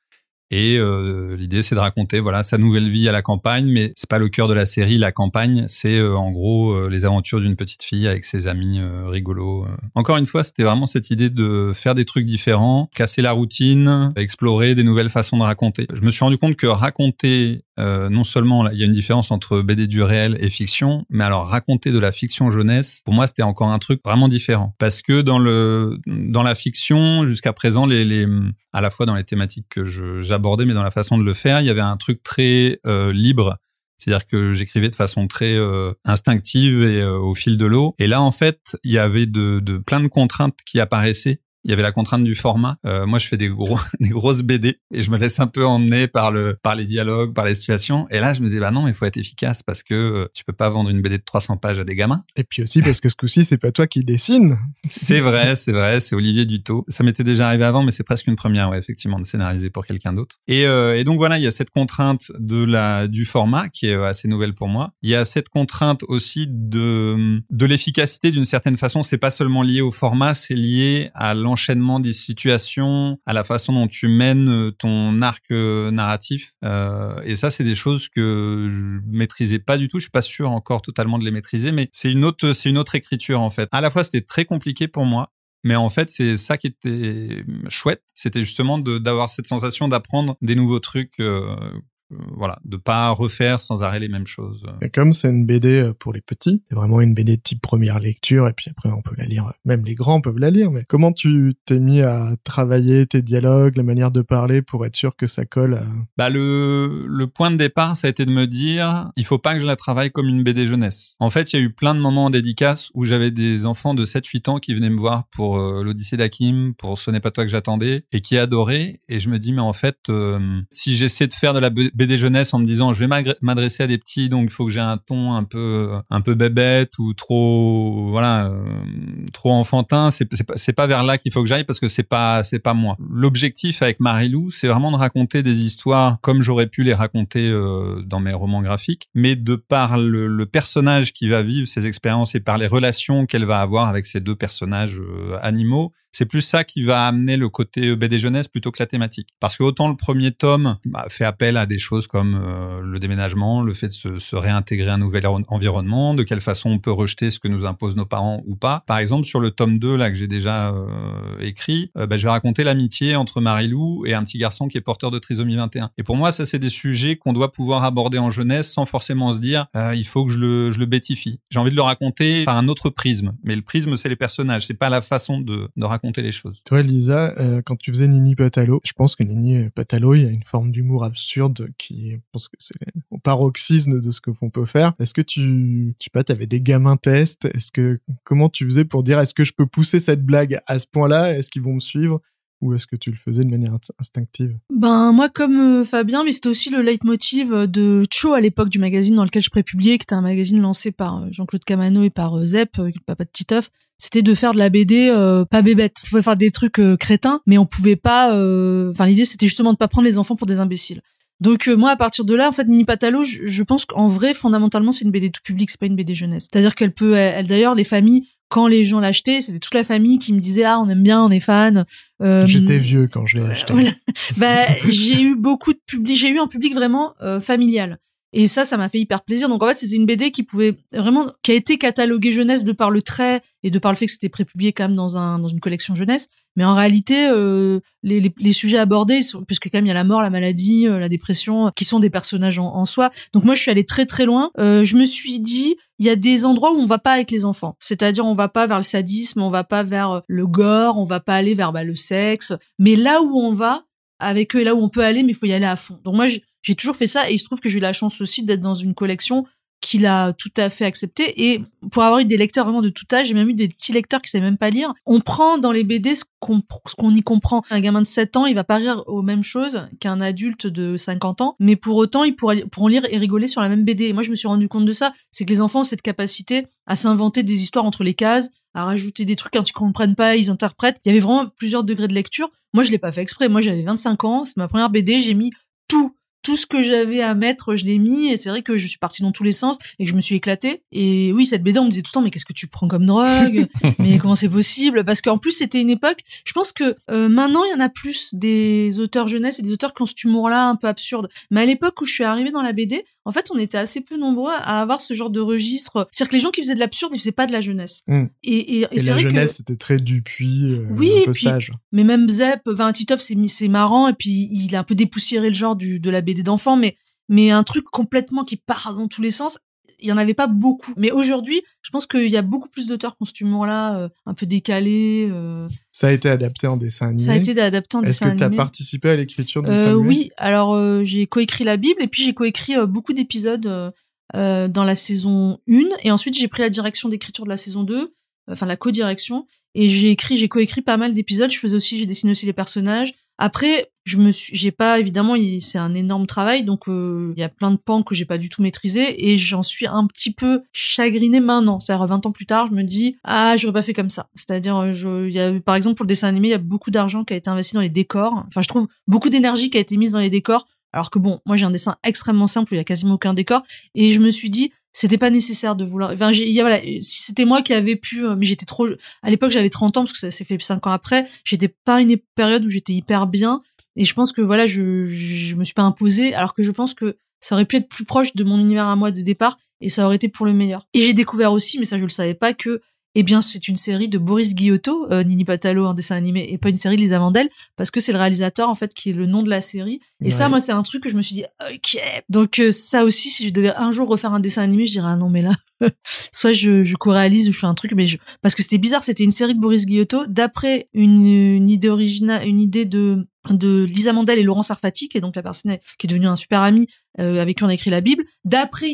Et euh, l'idée, c'est de raconter voilà sa nouvelle vie à la campagne, mais c'est pas le cœur de la série. La campagne, c'est euh, en gros euh, les aventures d'une petite fille avec ses amis rigolos. Encore une fois, c'était vraiment cette idée de faire des trucs différents, casser la routine, explorer des nouvelles façons de raconter. Je me suis rendu compte que raconter non seulement il y a une différence entre BD du réel et fiction, mais alors raconter de la fiction jeunesse, pour moi, c'était encore un truc vraiment différent parce que dans le dans la fiction jusqu'à présent, les, les à la fois dans les thématiques que mais dans la façon de le faire, il y avait un truc très euh, libre. C'est-à-dire que j'écrivais de façon très euh, instinctive et euh, au fil de l'eau. Et là, en fait, il y avait de, de plein de contraintes qui apparaissaient Il y avait la contrainte du format. Euh, moi, je fais des gros, des grosses BD et je me laisse un peu emmener par le, par les dialogues, par les situations. Et là, je me disais, bah non, il faut être efficace parce que euh, tu peux pas vendre une BD de 300 pages à des gamins. Et puis aussi parce que ce coup-ci, c'est pas toi qui dessine. C'est vrai, c'est vrai, c'est Olivier Dutot. Ça m'était déjà arrivé avant, mais c'est presque une première, ouais, effectivement, de scénariser pour quelqu'un d'autre. Et, euh, et donc voilà, il y a cette contrainte de la du format qui est euh, assez nouvelle pour moi. Il y a cette contrainte aussi de de l'efficacité d'une certaine façon. C'est pas seulement lié au format, c'est lié à l'enchaînement des situations, à la façon dont tu mènes euh, ton arc euh, narratif. Euh, et ça, c'est des choses que je maîtrisais pas du tout. Je suis pas sûr encore totalement de les maîtriser, mais c'est une autre, c'est une autre écriture en fait. À la fois, c'était très compliqué pour moi. Mais en fait, c'est ça qui était chouette. C'était justement d'avoir cette sensation d'apprendre des nouveaux trucs voilà, de pas refaire sans arrêt les mêmes choses. Et comme c'est une BD euh, pour les petits, c'est vraiment une BD type première lecture, et puis après on peut la lire, même les grands peuvent la lire, mais comment tu t'es mis à travailler tes dialogues, la manière de parler pour être sûr que ça colle à... Bah le, le point de départ, ça a été de me dire, il faut pas que je la travaille comme une BD jeunesse. En fait, il y a eu plein de moments en dédicace où j'avais des enfants de 7-8 ans qui venaient me voir pour euh, l'Odyssée d'Akim, pour Ce n'est pas toi que j'attendais, et qui adoraient, et je me dis, mais en fait, si j'essaie de faire de la BD BD jeunesse en me disant je vais m'adresser à des petits donc il faut que j'ai un ton un peu un peu bébête ou trop voilà euh, trop enfantin. C'est c'est pas, vers là qu'il faut que j'aille parce que c'est pas c'est pas moi. L'objectif avec Marilou c'est vraiment de raconter des histoires comme j'aurais pu les raconter euh, dans mes romans graphiques. Mais de par le, personnage qui va vivre ces expériences et par les relations qu'elle va avoir avec ces deux personnages euh, animaux c'est plus ça qui va amener le côté BD jeunesse plutôt que la thématique. Parce que autant le premier tome bah, fait appel à des choses comme euh, le déménagement, le fait de se, réintégrer à un nouvel environnement, de quelle façon on peut rejeter ce que nous imposent nos parents ou pas. Par exemple, sur le tome 2 là que j'ai déjà euh, écrit, euh, bah, je vais raconter l'amitié entre Marilou et un petit garçon qui est porteur de trisomie 21. Et pour moi, ça c'est des sujets qu'on doit pouvoir aborder en jeunesse sans forcément se dire il faut que je le, je le bêtifie. J'ai envie de le raconter par un autre prisme. Mais le prisme, c'est les personnages, c'est pas la façon de, de raconter raconter les choses. Toi, Lisa, euh, quand tu faisais Nini Patalo, je pense que Nini Patalo, il y a une forme d'humour absurde qui, je pense que c'est au paroxysme de ce qu'on peut faire. Est-ce que tu, je sais pas, t'avais des gamins tests Est-ce que comment tu faisais pour dire est-ce que je peux pousser cette blague à ce point-là? Est-ce qu'ils vont me suivre? Ou est-ce que tu le faisais de manière instinctive? Ben moi comme euh, Fabien, mais c'était aussi le leitmotiv euh, de Cho à l'époque du magazine dans lequel je prépubliais, qui était un magazine lancé par euh, Jean-Claude Camano et par Zep, le papa de Titeuf. C'était de faire de la BD pas bébête. On pouvait faire des trucs crétins, mais on pouvait pas. Enfin l'idée c'était justement de pas prendre les enfants pour des imbéciles. Donc moi à partir de là en fait Nini Patalo je, pense qu'en vrai fondamentalement c'est une BD tout public c'est pas une BD jeunesse c'est-à-dire qu'elle peut elle d'ailleurs les familles quand les gens l'achetaient, c'était toute la famille qui me disait ah on aime bien, on est fan. Euh, J'étais vieux quand je l'ai acheté. Voilà. bah, j'ai eu beaucoup de public, j'ai eu un public vraiment euh, familial. Et ça, ça m'a fait hyper plaisir. Donc en fait, c'était une BD qui pouvait vraiment, qui a été cataloguée jeunesse de par le trait et de par le fait que c'était prépublié quand même dans un dans une collection jeunesse. Mais en réalité, euh, les, les, les, sujets abordés, puisque quand même il y a la mort, la maladie, euh, la dépression, qui sont des personnages en, en, soi. Donc moi, je suis allée très très loin. Euh, je me suis dit, il y a des endroits où on va pas avec les enfants. C'est-à-dire, on va pas vers le sadisme, on va pas vers le gore, on va pas aller vers bah, le sexe. Mais là où on va avec eux, et là où on peut aller, mais il faut y aller à fond. Donc moi, j'ai toujours fait ça et il se trouve que j'ai eu la chance aussi d'être dans une collection qu'il a tout à fait accepté et pour avoir eu des lecteurs vraiment de tout âge, j'ai même eu des petits lecteurs qui savaient même pas lire. On prend dans les BD ce qu'on y comprend. Un gamin de 7 ans, il va pas rire aux mêmes choses qu'un adulte de 50 ans, mais pour autant, ils pourront lire et rigoler sur la même BD. Et moi, je me suis rendu compte de ça, c'est que les enfants ont cette capacité à s'inventer des histoires entre les cases, à rajouter des trucs quand ils comprennent pas, ils interprètent. Il y avait vraiment plusieurs degrés de lecture. Moi, je l'ai pas fait exprès. Moi, j'avais 25 ans, c'est ma première BD, j'ai mis tout tout ce que j'avais à mettre, je l'ai mis. Et c'est vrai que je suis partie dans tous les sens et que je me suis éclatée. Et oui, cette BD, on me disait tout le temps, mais qu'est-ce que tu prends comme drogue? Mais comment c'est possible? Parce qu'en plus, c'était une époque. Je pense que euh, maintenant, il y en a plus des auteurs jeunesse et des auteurs qui ont cet humour-là un peu absurde. Mais à l'époque où je suis arrivée dans la BD, en fait, on était assez peu nombreux à avoir ce genre de registre. C'est-à-dire que les gens qui faisaient de l'absurde, ils faisaient pas de la jeunesse. Hmm. Et, et, et, la jeunesse, c'était très Dupuis, euh, oui, un peu sage. Mais même Zep, enfin, Titoff, c'est marrant. Et puis, il a un peu dépoussiéré le genre du, de la BD d'enfant. Mais, mais un truc complètement qui part dans tous les sens, il y en avait pas beaucoup. Mais aujourd'hui, je pense qu'il y a beaucoup plus d'auteurs qui ont ce humour-là, euh, un peu décalé. Euh. Ça a été adapté en dessin animé. Ça a été adapté en dessin animé. Est-ce que tu as participé à l'écriture de euh, dessin animé Oui, alors j'ai coécrit la Bible et puis j'ai coécrit beaucoup d'épisodes dans la saison 1 et ensuite j'ai pris la direction d'écriture de la saison 2 enfin la co-direction et j'ai écrit, j'ai coécrit pas mal d'épisodes. Je faisais aussi, j'ai dessiné aussi les personnages. Après, je me suis, j'ai pas évidemment, c'est un énorme travail, donc euh, il y a plein de pans que j'ai pas du tout maîtrisé et j'en suis un petit peu chagrinée maintenant. C'est-à-dire 20 ans plus tard, je me dis ah j'aurais pas fait comme ça. C'est-à-dire, il y par exemple pour le dessin animé, il y a beaucoup d'argent qui a été investi dans les décors. Enfin, je trouve beaucoup d'énergie qui a été mise dans les décors. Alors que bon, moi j'ai un dessin extrêmement simple, il y a quasiment aucun décor, et je me suis dit c'était pas nécessaire de vouloir enfin j'ai voilà si c'était moi qui avais pu euh, mais j'étais trop à l'époque j'avais 30 ans parce que ça s'est fait 5 ans après j'étais pas une période où j'étais hyper bien et je pense que voilà, je, je me suis pas imposée, alors que je pense que ça aurait pu être plus proche de mon univers à moi de départ, et ça aurait été pour le meilleur. Et j'ai découvert aussi, mais ça je le savais pas, que eh bien c'est une série de Boris Guillotto, euh, Nini Patalo en dessin animé, et pas une série de Lisa Mandel, parce que c'est le réalisateur en fait qui est le nom de la série. Et ça, moi, c'est un truc que je me suis dit, ok. Donc euh, ça aussi, si je devais un jour refaire un dessin animé, je dirais ah non mais là, soit je, je co-réalise ou je fais un truc, mais je... parce que c'était bizarre, c'était une série de Boris Guillotto d'après une, une idée originale, une idée de de Lisa Mandel et Laurent Sarfati, qui est donc la personne qui est devenue un super ami euh, avec qui on a écrit la Bible, d'après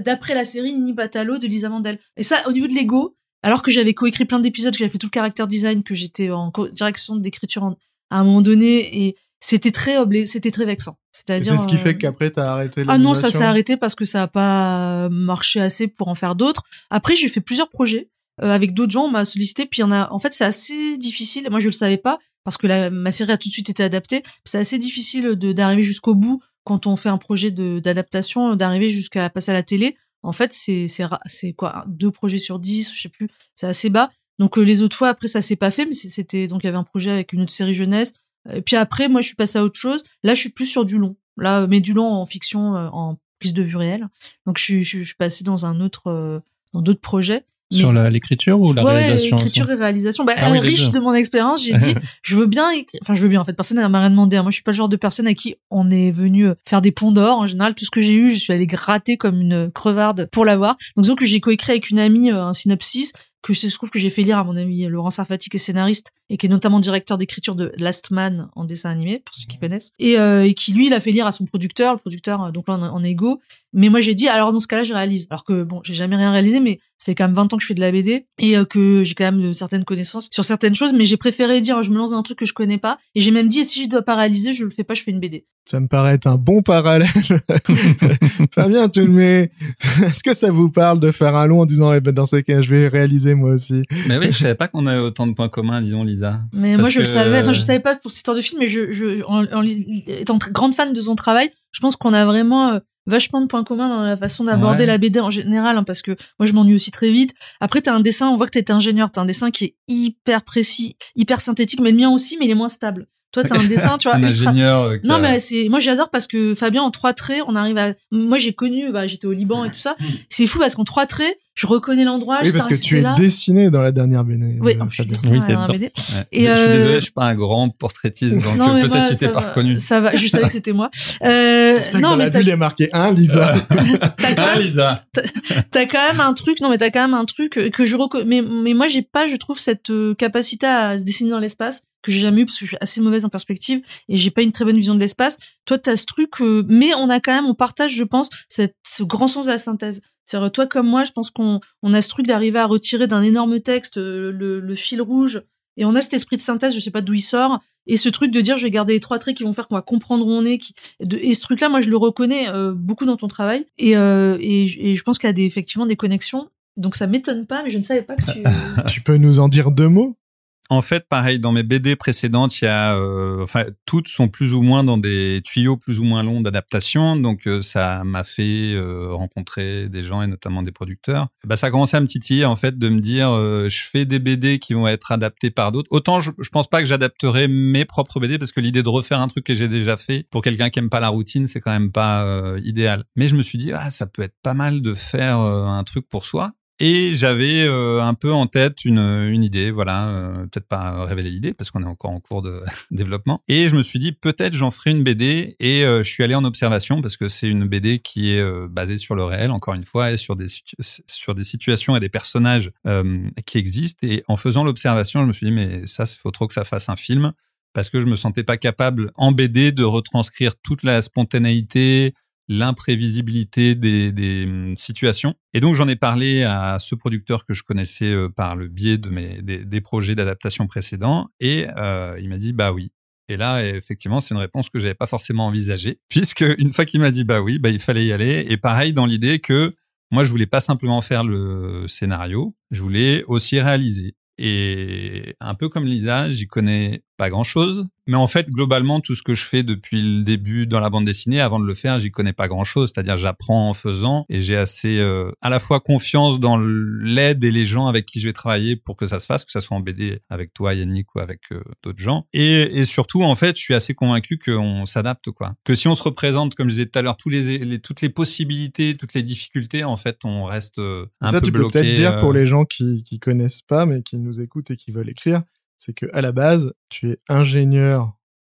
d'après la série Nini Batalo de Lisa Mandel. Et ça, au niveau de l'ego, alors que j'avais coécrit plein d'épisodes, que j'avais fait tout le caractère design, que j'étais en direction d'écriture à un moment donné, et c'était très c'était très vexant. C'est-à-dire. C'est ce qui fait euh, qu'après t'as arrêté. Ah non, ça s'est arrêté parce que ça a pas marché assez pour en faire d'autres. Après, j'ai fait plusieurs projets. Euh, avec d'autres gens, on m'a sollicité. Puis il y en a. En fait, c'est assez difficile. Moi, je le savais pas parce que la, ma série a tout de suite été adaptée. C'est assez difficile de d'arriver jusqu'au bout quand on fait un projet d'adaptation, d'arriver jusqu'à passer à la télé. En fait, c'est c'est quoi deux projets sur dix, je sais plus. C'est assez bas. Donc euh, les autres fois, après, ça s'est pas fait. Mais c'était donc il y avait un projet avec une autre série jeunesse. Et puis après, moi, je suis passée à autre chose. Là, je suis plus sur du long. Là, mais du long en fiction, euh, en prise de vue réelle. Donc je suis je suis passée dans un autre dans d'autres projets. Sur l'écriture ou la ouais, réalisation L'écriture et réalisation. Bah, ah riche de mon expérience, j'ai dit, je veux bien, enfin, je veux bien. En fait, personne n'a rien demandé. Hein. Moi, je suis pas le genre de personne à qui on est venu euh, faire des ponts d'or. En général, tout ce que j'ai eu, je suis allée gratter comme une crevarde pour l'avoir. Donc, donc, j'ai coécrit avec une amie euh, un synopsis que je trouve que j'ai fait lire à mon ami Laurent Sarfati, qui est scénariste et qui est notamment directeur d'écriture de Last Man en dessin animé, pour ceux qui connaissent, et, euh, et qui lui, il a fait lire à son producteur, le producteur, donc là, en, en égo. Mais moi, j'ai dit, alors dans ce cas-là, je réalise. Alors que bon, j'ai jamais rien réalisé, mais ça fait quand même 20 ans que je fais de la BD et euh, que j'ai quand même certaines connaissances sur certaines choses, mais j'ai préféré dire, je me lance dans un truc que je connais pas. Et j'ai même dit, et si je dois pas réaliser, je le fais pas, je fais une BD. Ça me paraît être un bon parallèle. Fabien mais est-ce que ça vous parle de faire un long en disant, eh ben, dans ces cas, je vais réaliser moi aussi? Mais oui, je savais pas qu'on avait autant de points communs, disons, Lisa. Mais moi, je le savais, enfin, je savais pas pour cette histoire de film, mais je, je, en, en étant grande fan de son travail, je pense qu'on a vraiment, euh, vachement de points communs dans la façon d'aborder la BD en général, hein, parce que moi je m'ennuie aussi très vite. Après, t'as un dessin, on voit que t'es ingénieur, t'as un dessin qui est hyper précis, hyper synthétique, mais le mien aussi, mais il est moins stable. Toi, t'as un dessin, tu vois. un ingénieur. Euh, non, mais c'est, moi, j'adore parce que Fabien, en trois traits, on arrive à, moi, j'ai connu, bah, j'étais au Liban et tout ça. C'est fou parce qu'en trois traits, je reconnais l'endroit. Oui, parce que tu es dessiné dans la dernière BD. Oui, je suis dessiné dans la dernière BD. Et je suis euh, désolé, je suis pas un grand portraitiste, donc euh, peut-être tu t'es pas reconnu. Ça va, je savais que c'était moi. Euh, ça non, que dans mais la il est marqué un, Lisa. un, Lisa. T'as quand même un truc, non, mais t'as quand même un truc que je reconnais, mais, mais moi, j'ai pas, je trouve, cette capacité à se dessiner dans l'espace que j'ai jamais eu parce que je suis assez mauvaise en perspective et j'ai pas une très bonne vision de l'espace. Toi, t'as ce truc, euh, mais on a quand même, on partage, je pense, ce grand sens de la synthèse. C'est toi comme moi, je pense qu'on on a ce truc d'arriver à retirer d'un énorme texte euh, le, fil rouge et on a cet esprit de synthèse, je sais pas d'où il sort, et ce truc de dire je vais garder les trois traits qui vont faire qu'on va comprendre où on est, et ce truc-là, moi je le reconnais euh, beaucoup dans ton travail, et, je pense qu'il y a effectivement des connexions. Donc ça m'étonne pas, mais je ne savais pas que tu. tu peux nous en dire deux mots? En fait, pareil, dans mes BD précédentes, il y a, euh, enfin, toutes sont plus ou moins dans des tuyaux plus ou moins longs d'adaptation. Donc, euh, ça m'a fait euh, rencontrer des gens et notamment des producteurs. Bah, ça a commencé à me titiller, en fait, de me dire, je fais des BD qui vont être adaptés par d'autres. Autant, je, je pense pas que j'adapterai mes propres BD parce que l'idée de refaire un truc que j'ai déjà fait pour quelqu'un qui aime pas la routine, c'est quand même pas idéal. Mais je me suis dit, ah, ça peut être pas mal de faire un truc pour soi. Et j'avais euh, un peu en tête une, une idée, voilà, euh, peut-être pas révéler l'idée parce qu'on est encore en cours de développement. Et je me suis dit peut-être j'en ferai une BD et euh, je suis allé en observation parce que c'est une BD qui est basée sur le réel, encore une fois, et sur des sur des situations et des personnages qui existent. Et en faisant l'observation, je me suis dit mais ça, il faut trop que ça fasse un film parce que je me sentais pas capable en BD de retranscrire toute la spontanéité, l'imprévisibilité des, des hum, situations. Et donc j'en ai parlé à ce producteur que je connaissais euh, par le biais de mes des, des projets d'adaptation précédents, et euh, il m'a dit bah oui. Et là, effectivement, c'est une réponse que j'avais pas forcément envisagée, puisque une fois qu'il m'a dit bah oui, bah il fallait y aller. Et pareil dans l'idée que moi, je voulais pas simplement faire le scénario, je voulais aussi réaliser. Et un peu comme Lisa, j'y connais pas grand chose. Mais en fait, globalement, tout ce que je fais depuis le début dans la bande dessinée, avant de le faire, j'y connais pas grand chose. C'est-à-dire, j'apprends en faisant et j'ai assez, euh, à la fois confiance dans l'aide et les gens avec qui je vais travailler pour que ça se fasse, que ça soit en BD avec toi, Yannick, ou avec euh, d'autres gens. Et, et, surtout, en fait, je suis assez convaincu qu'on s'adapte, quoi. Que si on se représente, comme je disais tout à l'heure, tous les, les, toutes les possibilités, toutes les difficultés, en fait, on reste euh, un ça, peu tu bloqué. peux peut-être dire pour les gens qui, qui connaissent pas, mais qui nous écoutent et qui veulent écrire c'est que à la base, tu es ingénieur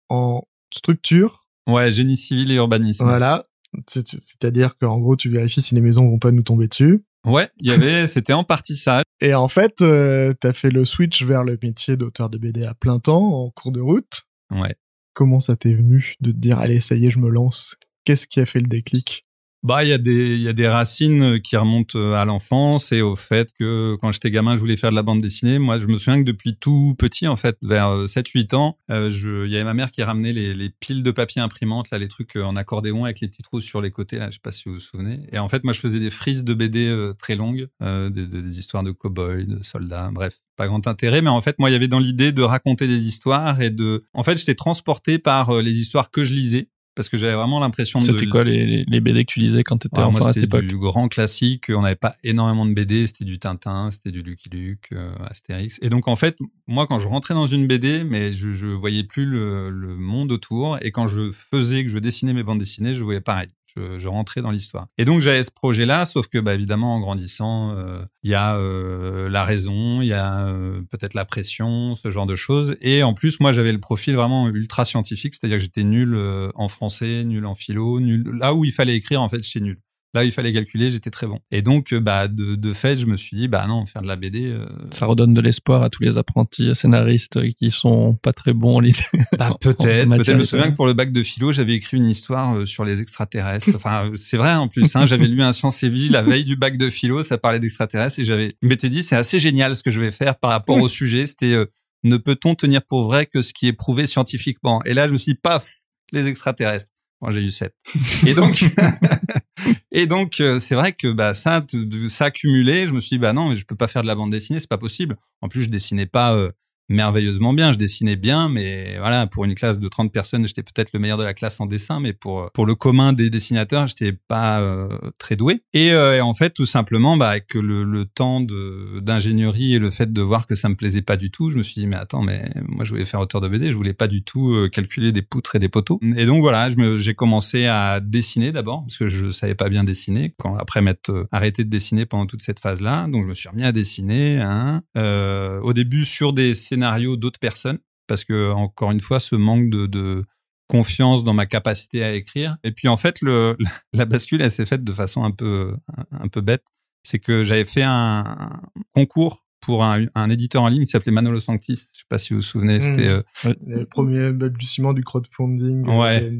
en structure. Ouais, génie civil et urbanisme. Voilà. C'est-à-dire qu'en gros, tu vérifies si les maisons vont pas nous tomber dessus. Ouais, il y avait, c'était en partie ça. Et en fait, euh, t'as fait le switch vers le métier d'auteur de BD à plein temps, en cours de route. Ouais. Comment ça t'est venu de te dire, allez, ça y est, je me lance? Qu'est-ce qui a fait le déclic? Bah, il y a des il y a des racines qui remontent euh, à l'enfance et au fait que quand j'étais gamin, je voulais faire de la bande dessinée. Moi, je me souviens que depuis tout petit, en fait, vers 7-8 euh, ans, euh, je il y avait ma mère qui ramenait les, les piles de papier imprimante, là, les trucs en accordéon avec les petits trous sur les côtés. Là, je sais pas si vous vous souvenez. Et en fait, moi, je faisais des frises de BD très longues, des, des, histoires de cow-boys, de soldats, bref, pas grand intérêt. Mais en fait, moi, il y avait dans l'idée de raconter des histoires et de, en fait, j'étais transporté par les histoires que je lisais parce que j'avais vraiment l'impression de. C'était quoi les, les, BD que tu lisais quand tu étais enfant à cette époque du grand classique. On n'avait pas énormément de BD. C'était du Tintin, c'était du Lucky Luke, euh, Astérix. Et donc en fait, moi quand je rentrais dans une BD, mais je, je voyais plus le, le monde autour. Et quand je faisais que je dessinais mes bandes dessinées, je voyais pareil je, rentrais dans l'histoire. Et donc j'avais ce projet-là, sauf que bah, évidemment en grandissant, euh, il y a euh, la raison, il y a euh, peut-être la pression, ce genre de choses. Et en plus, moi j'avais le profil vraiment ultra scientifique, c'est-à-dire que j'étais nul en français, nul en philo, nul là où il fallait écrire en fait, j'étais nul. Là, il fallait calculer, j'étais très bon. Et donc, euh, bah, de, de fait, je me suis dit, bah non, faire de la BD. Euh... Ça redonne de l'espoir à tous les apprentis scénaristes qui sont pas très bons en. Bah, peut-être. Peut-être. Je me souviens que pour le bac de philo, j'avais écrit une histoire euh, sur les extraterrestres. Enfin, c'est vrai en plus. Hein, j'avais lu un Science et Vie la veille du bac de philo, ça parlait d'extraterrestres et j'avais m'étais dit, c'est assez génial ce que je vais faire par rapport au sujet. C'était euh, ne peut-on tenir pour vrai que ce qui est prouvé scientifiquement? Et là, je me suis dit, paf, les extraterrestres. Moi, j'ai eu 7. Et donc, et donc, euh, c'est vrai que bah ça, ça je me suis dit bah non, je peux pas faire de la bande dessinée, c'est pas possible. En plus, je dessinais pas euh, merveilleusement bien. Je dessinais bien, mais voilà, pour une classe de 30 personnes, j'étais peut-être le meilleur de la classe en dessin, mais pour pour le commun des dessinateurs, j'étais pas euh, très doué. Et, euh, et, en fait, tout simplement, bah, avec le, le temps d'ingénierie et le fait de voir que ça me plaisait pas du tout, je me suis dit mais attends, mais moi je voulais faire auteur de BD, je voulais pas du tout euh, calculer des poutres et des poteaux. Et donc voilà, j'ai commencé à dessiner d'abord parce que je savais pas bien dessiner. Quand après m'être arrêté de dessiner pendant toute cette phase-là, donc je me suis remis à dessiner. Hein, au début sur des scénario d'autres personnes parce que encore une fois ce manque de, de, confiance dans ma capacité à écrire et puis en fait le la bascule elle s'est faite de façon un peu un peu bête c'est que j'avais fait un, concours pour un, un, éditeur en ligne qui s'appelait Manolo Sanctis. Je sais pas si vous vous souvenez, c'était mmh. euh, le premier balbutiement du crowdfunding. Euh, ouais.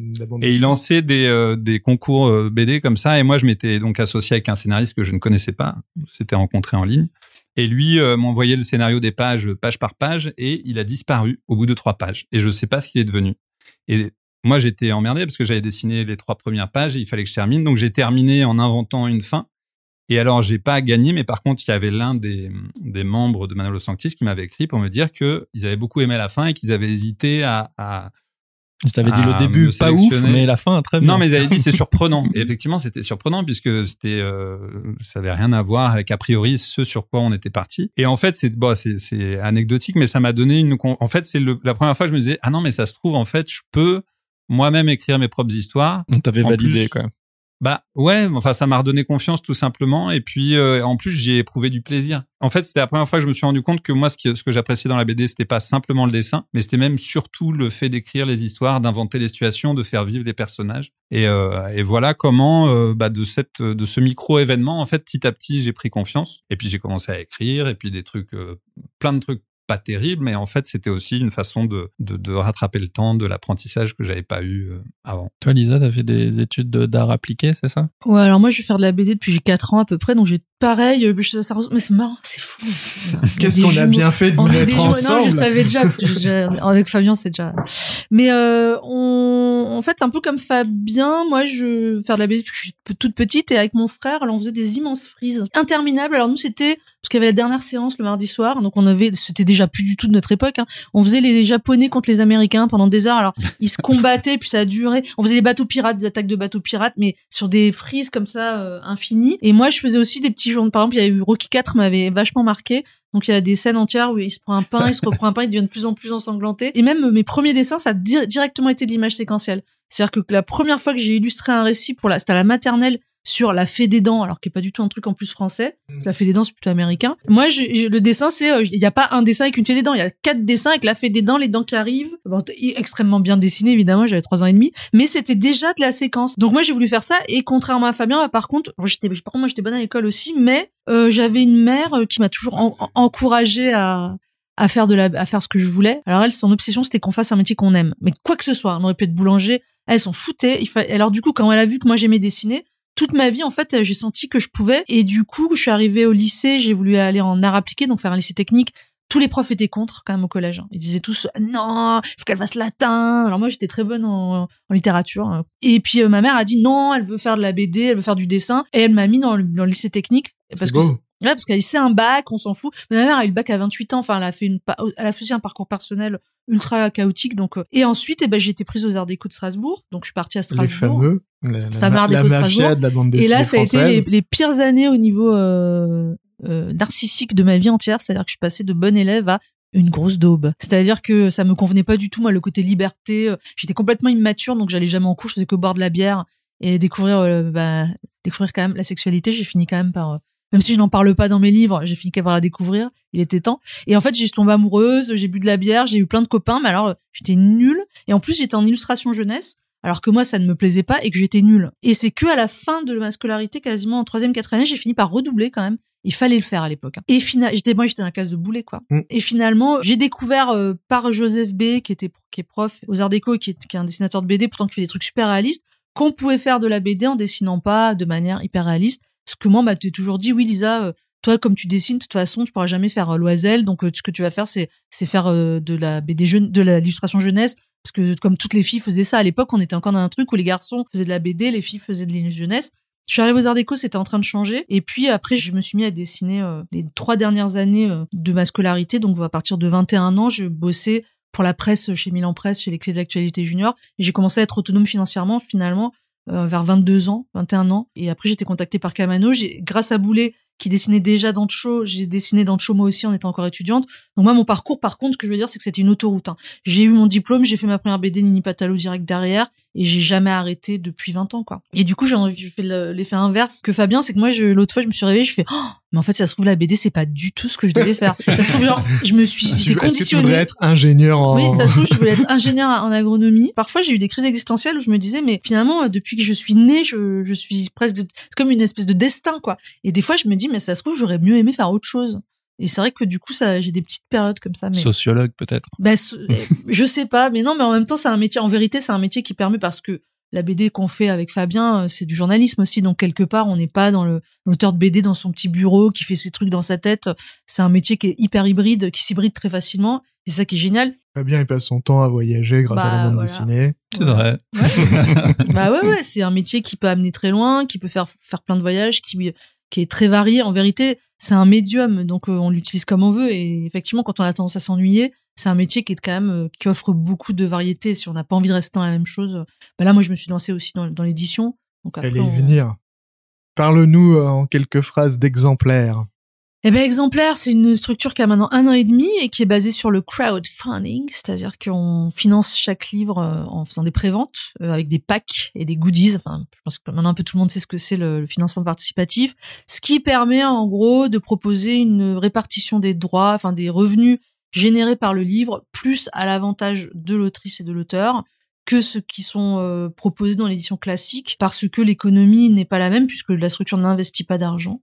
Et, il lançait des euh, des concours BD comme ça et moi je m'étais donc associé avec un scénariste que je ne connaissais pas. C'était rencontré en ligne et lui euh, m'envoyait le scénario des pages, page par page, et il a disparu au bout de trois pages. Et je sais pas ce qu'il est devenu. Et moi, j'étais emmerdé parce que j'avais dessiné les trois premières pages et il fallait que je termine. Donc, j'ai terminé en inventant une fin. Et alors, j'ai pas gagné, mais par contre, il y avait l'un des, des membres de Manolo Sanctis qui m'avait écrit pour me dire qu'ils avaient beaucoup aimé la fin et qu'ils avaient hésité à ils t'avaient dit le début pas ouf, mais la fin très bien. Non, mais avaient dit c'est surprenant. Et effectivement, c'était surprenant puisque c'était, euh, ça avait rien à voir avec a priori ce sur quoi on était parti. Et en fait, c'est bon, c'est anecdotique, mais ça m'a donné une. En fait, c'est la première fois que je me disais ah non, mais ça se trouve en fait, je peux moi-même écrire mes propres histoires. Donc t'avais validé quand même. Bah ouais, enfin ça m'a redonné confiance tout simplement et puis euh, en plus j'ai éprouvé du plaisir. En fait, c'était la première fois que je me suis rendu compte que moi ce, que j'appréciais dans la BD, c'était pas simplement le dessin, mais c'était même surtout le fait d'écrire les histoires, d'inventer les situations, de faire vivre les personnages. Et, euh, et voilà comment euh, bah, de cette de ce micro événement en fait petit à petit j'ai pris confiance et puis j'ai commencé à écrire et puis des trucs plein de trucs pas terrible, mais en fait, c'était aussi une façon de, de, de rattraper le temps de l'apprentissage que j'avais pas eu euh, avant. Toi, Lisa, t'as fait des études de- d'art appliqué, c'est ça? Ouais, alors moi, je vais faire de la BD depuis j'ai 4 ans à peu près, donc j'ai pareil, euh, je- ça, mais c'est marrant, c'est fou. Qu'est-ce qu'on a bien fait de vous On est mettre jumeaux. Non, ensemble je savais déjà, parce que déjà- avec Fabien, c'est déjà. Mais euh, on, en fait, un peu comme Fabien, moi, je faire de la BD depuis que je suis toute petite, et avec mon frère, alors, on faisait des immenses frises interminables. Alors nous, c'était parce qu'il y avait la dernière séance le mardi soir, donc on avait, c'était déjà plus du tout de notre époque. hein. On faisait les Japonais contre les Américains pendant des heures. Alors ils se combattaient, puis ça a duré. On faisait des bateaux pirates, des attaques de bateaux pirates, mais sur des frises comme ça euh, infinies. Et moi, je faisais aussi des petits Par exemple, il y a eu Rocky 4 m'avait vachement marqué. Donc il y a des scènes entières où il se prend un pain, il se reprend un pain, il devient de plus en plus ensanglanté. Et même euh, mes premiers dessins, ça a di- directement été de l'image séquentielle. C'est-à-dire que la première fois que j'ai illustré un récit pour la, c'était à la maternelle sur la fée des dents, alors qui est pas du tout un truc en plus français. La fée des dents, c'est plutôt américain. Moi, je, je- le dessin, c'est, euh, il n'y a pas un dessin avec une fée des dents, il y a quatre dessins avec la fée des dents, les dents qui arrivent. Bon, extrêmement bien dessiné, évidemment, j'avais trois ans et demi, mais c'était déjà de la séquence. Donc moi, j'ai voulu faire ça, et contrairement à Fabien, bah, par contre, bon, j'étais, par contre, moi, j'étais bonne à l'école aussi, mais euh, j'avais une mère euh, qui m'a toujours en- en- encouragée à à faire de la à faire ce que je voulais. Alors elle son obsession c'était qu'on fasse un métier qu'on aime. Mais quoi que ce soit, on aurait pu être boulanger, elle s'en foutait. Il fa... alors du coup quand elle a vu que moi j'aimais dessiner, toute ma vie en fait, j'ai senti que je pouvais et du coup, je suis arrivée au lycée, j'ai voulu aller en art appliqué donc faire un lycée technique. Tous les profs étaient contre quand même au collège. hein. Ils disaient tous non, il faut qu'elle fasse latin. Alors moi j'étais très bonne en, en littérature. hein. Et puis euh, ma mère a dit non, elle veut faire de la BD, elle veut faire du dessin et elle m'a mis dans le, dans le lycée technique parce que. Ouais, parce qu'elle sait un bac, on s'en fout. Mais ma mère a eu le bac à 28 ans. Enfin, elle a fait une, elle a fait aussi un parcours personnel ultra chaotique. Donc, euh, et ensuite, eh ben, j'ai été prise aux Arts Déco de Strasbourg. Donc, je suis partie à Les Strasbourg. fameux. La, la, Art la Déco mafia de la bande Et dessinée là, ça a été les, les pires années au niveau euh, euh, narcissique de ma vie entière. C'est-à-dire que je suis passée de bonne élève à une grosse daube. C'est-à-dire que ça me convenait pas du tout, moi, le côté liberté. euh, J'étais complètement immature, donc j'allais jamais en cours, je faisais que boire de la bière et découvrir, euh, bah, découvrir quand même la sexualité. J'ai fini quand même par, euh, même si je n'en parle pas dans mes livres, j'ai fini par la découvrir. Il était temps. Et en fait, j'ai tombé amoureuse, j'ai bu de la bière, j'ai eu plein de copains, mais alors, euh, j'étais nulle. Et en plus, j'étais en illustration jeunesse alors que moi ça ne me plaisait pas et que j'étais nulle. Et c'est que à la fin de ma scolarité, quasiment en troisième, quatrième, année, j'ai fini par redoubler quand même. Il fallait le faire à l'époque. hein. Et finalement, j'étais moi j'étais dans la case de boulet quoi. Mm. Et finalement, j'ai découvert euh, par Joseph B qui était qui est prof aux Arts Déco qui est, qui est un dessinateur de BD pourtant qui fait des trucs super réalistes qu'on pouvait faire de la BD en dessinant pas de manière hyper réaliste. Ce que moi, bah, t'es toujours dit, oui, Lisa, euh, toi, comme tu dessines, de toute façon, tu pourras jamais faire euh, Loisel. Donc, euh, ce que tu vas faire, c'est, faire de la BD jeune, de l'illustration jeunesse. Parce que comme toutes les filles faisaient ça à l'époque, on était encore dans un truc où les garçons faisaient de la BD, les filles faisaient de l'illustration jeunesse. Je suis arrivée aux Arts Déco, c'était en train de changer. Et puis après, je me suis mis à dessiner les trois dernières années de ma scolarité. Donc à partir de 21 ans, je bossais pour la presse chez Milan Presse, chez les clés de l'actualité junior. Et j'ai commencé à être autonome financièrement finalement euh, vers 22 ans, 21 ans. Et après, j'étais contactée par Camano. J'ai, grâce à Boulet, qui dessinait déjà dans Cho, j'ai dessiné dans Cho moi aussi en étant encore étudiante. Donc moi, mon parcours, par contre, ce que je veux dire, c'est que c'était une autoroute. hein. J'ai eu mon diplôme, j'ai fait ma première BD Nini Patalo direct derrière, et j'ai jamais arrêté depuis 20 ans, quoi. Et du coup, j'ai fait le- l'effet inverse que Fabien, c'est que moi, je- l'autre fois, je me suis réveillée, je fais, oh, mais en fait, ça se trouve, la BD, c'est pas du tout ce que je devais faire. ça se trouve, genre, je me suis, j'étais Est-ce que tu conditionnée. voudrais être ingénieur en... Oui, ça se trouve, je voulais être ingénieur en agronomie. Parfois, j'ai eu des crises existentielles où je me disais, mais finalement, euh, depuis que je suis née, je, je suis presque, c'est comme une espèce de destin, quoi. Et des fois, je me dis, mais ça se trouve, j'aurais mieux aimé faire autre chose. Et c'est vrai que du coup, ça, j'ai des petites périodes comme ça. Mais Sociologue, peut-être. bah, ce- je sais pas, mais non, mais en même temps, c'est un métier. En vérité, c'est un métier qui permet parce que la BD qu'on fait avec Fabien, euh, c'est du journalisme aussi. Donc quelque part, on n'est pas dans le l'auteur de BD dans son petit bureau qui fait ses trucs dans sa tête. C'est un métier qui est hyper hybride, qui s'hybride très facilement. C'est ça qui est génial. Fabien, il passe son temps à voyager grâce à Bah, la bande voilà. dessinée. C'est vrai. bah ouais, ouais, c'est un métier qui peut amener très loin, qui peut faire faire plein de voyages, qui qui est très varié. En vérité, c'est un médium, donc euh, on l'utilise comme on veut. Et effectivement, quand on a tendance à s'ennuyer, c'est un métier qui est quand même euh, qui offre beaucoup de variété. Si on n'a pas envie de rester dans la même chose, bah là, moi, je me suis lancée aussi dans, dans l'édition. Donc après, y on- venir. Parle-nous euh, en quelques phrases d'exemplaires. Eh ben, Exemplaire, c'est une structure qui a maintenant un an et demi et qui est basée sur le crowdfunding, c'est-à-dire qu'on finance chaque livre euh, en faisant des préventes euh, avec des packs et des goodies. Enfin, je pense que maintenant un peu tout le monde sait ce que c'est le, le financement participatif, ce qui permet en gros de proposer une répartition des droits, enfin des revenus générés par le livre, plus à l'avantage de l'autrice et de l'auteur que ceux qui sont euh, proposés dans l'édition classique, parce que l'économie n'est pas la même puisque la structure n'investit pas d'argent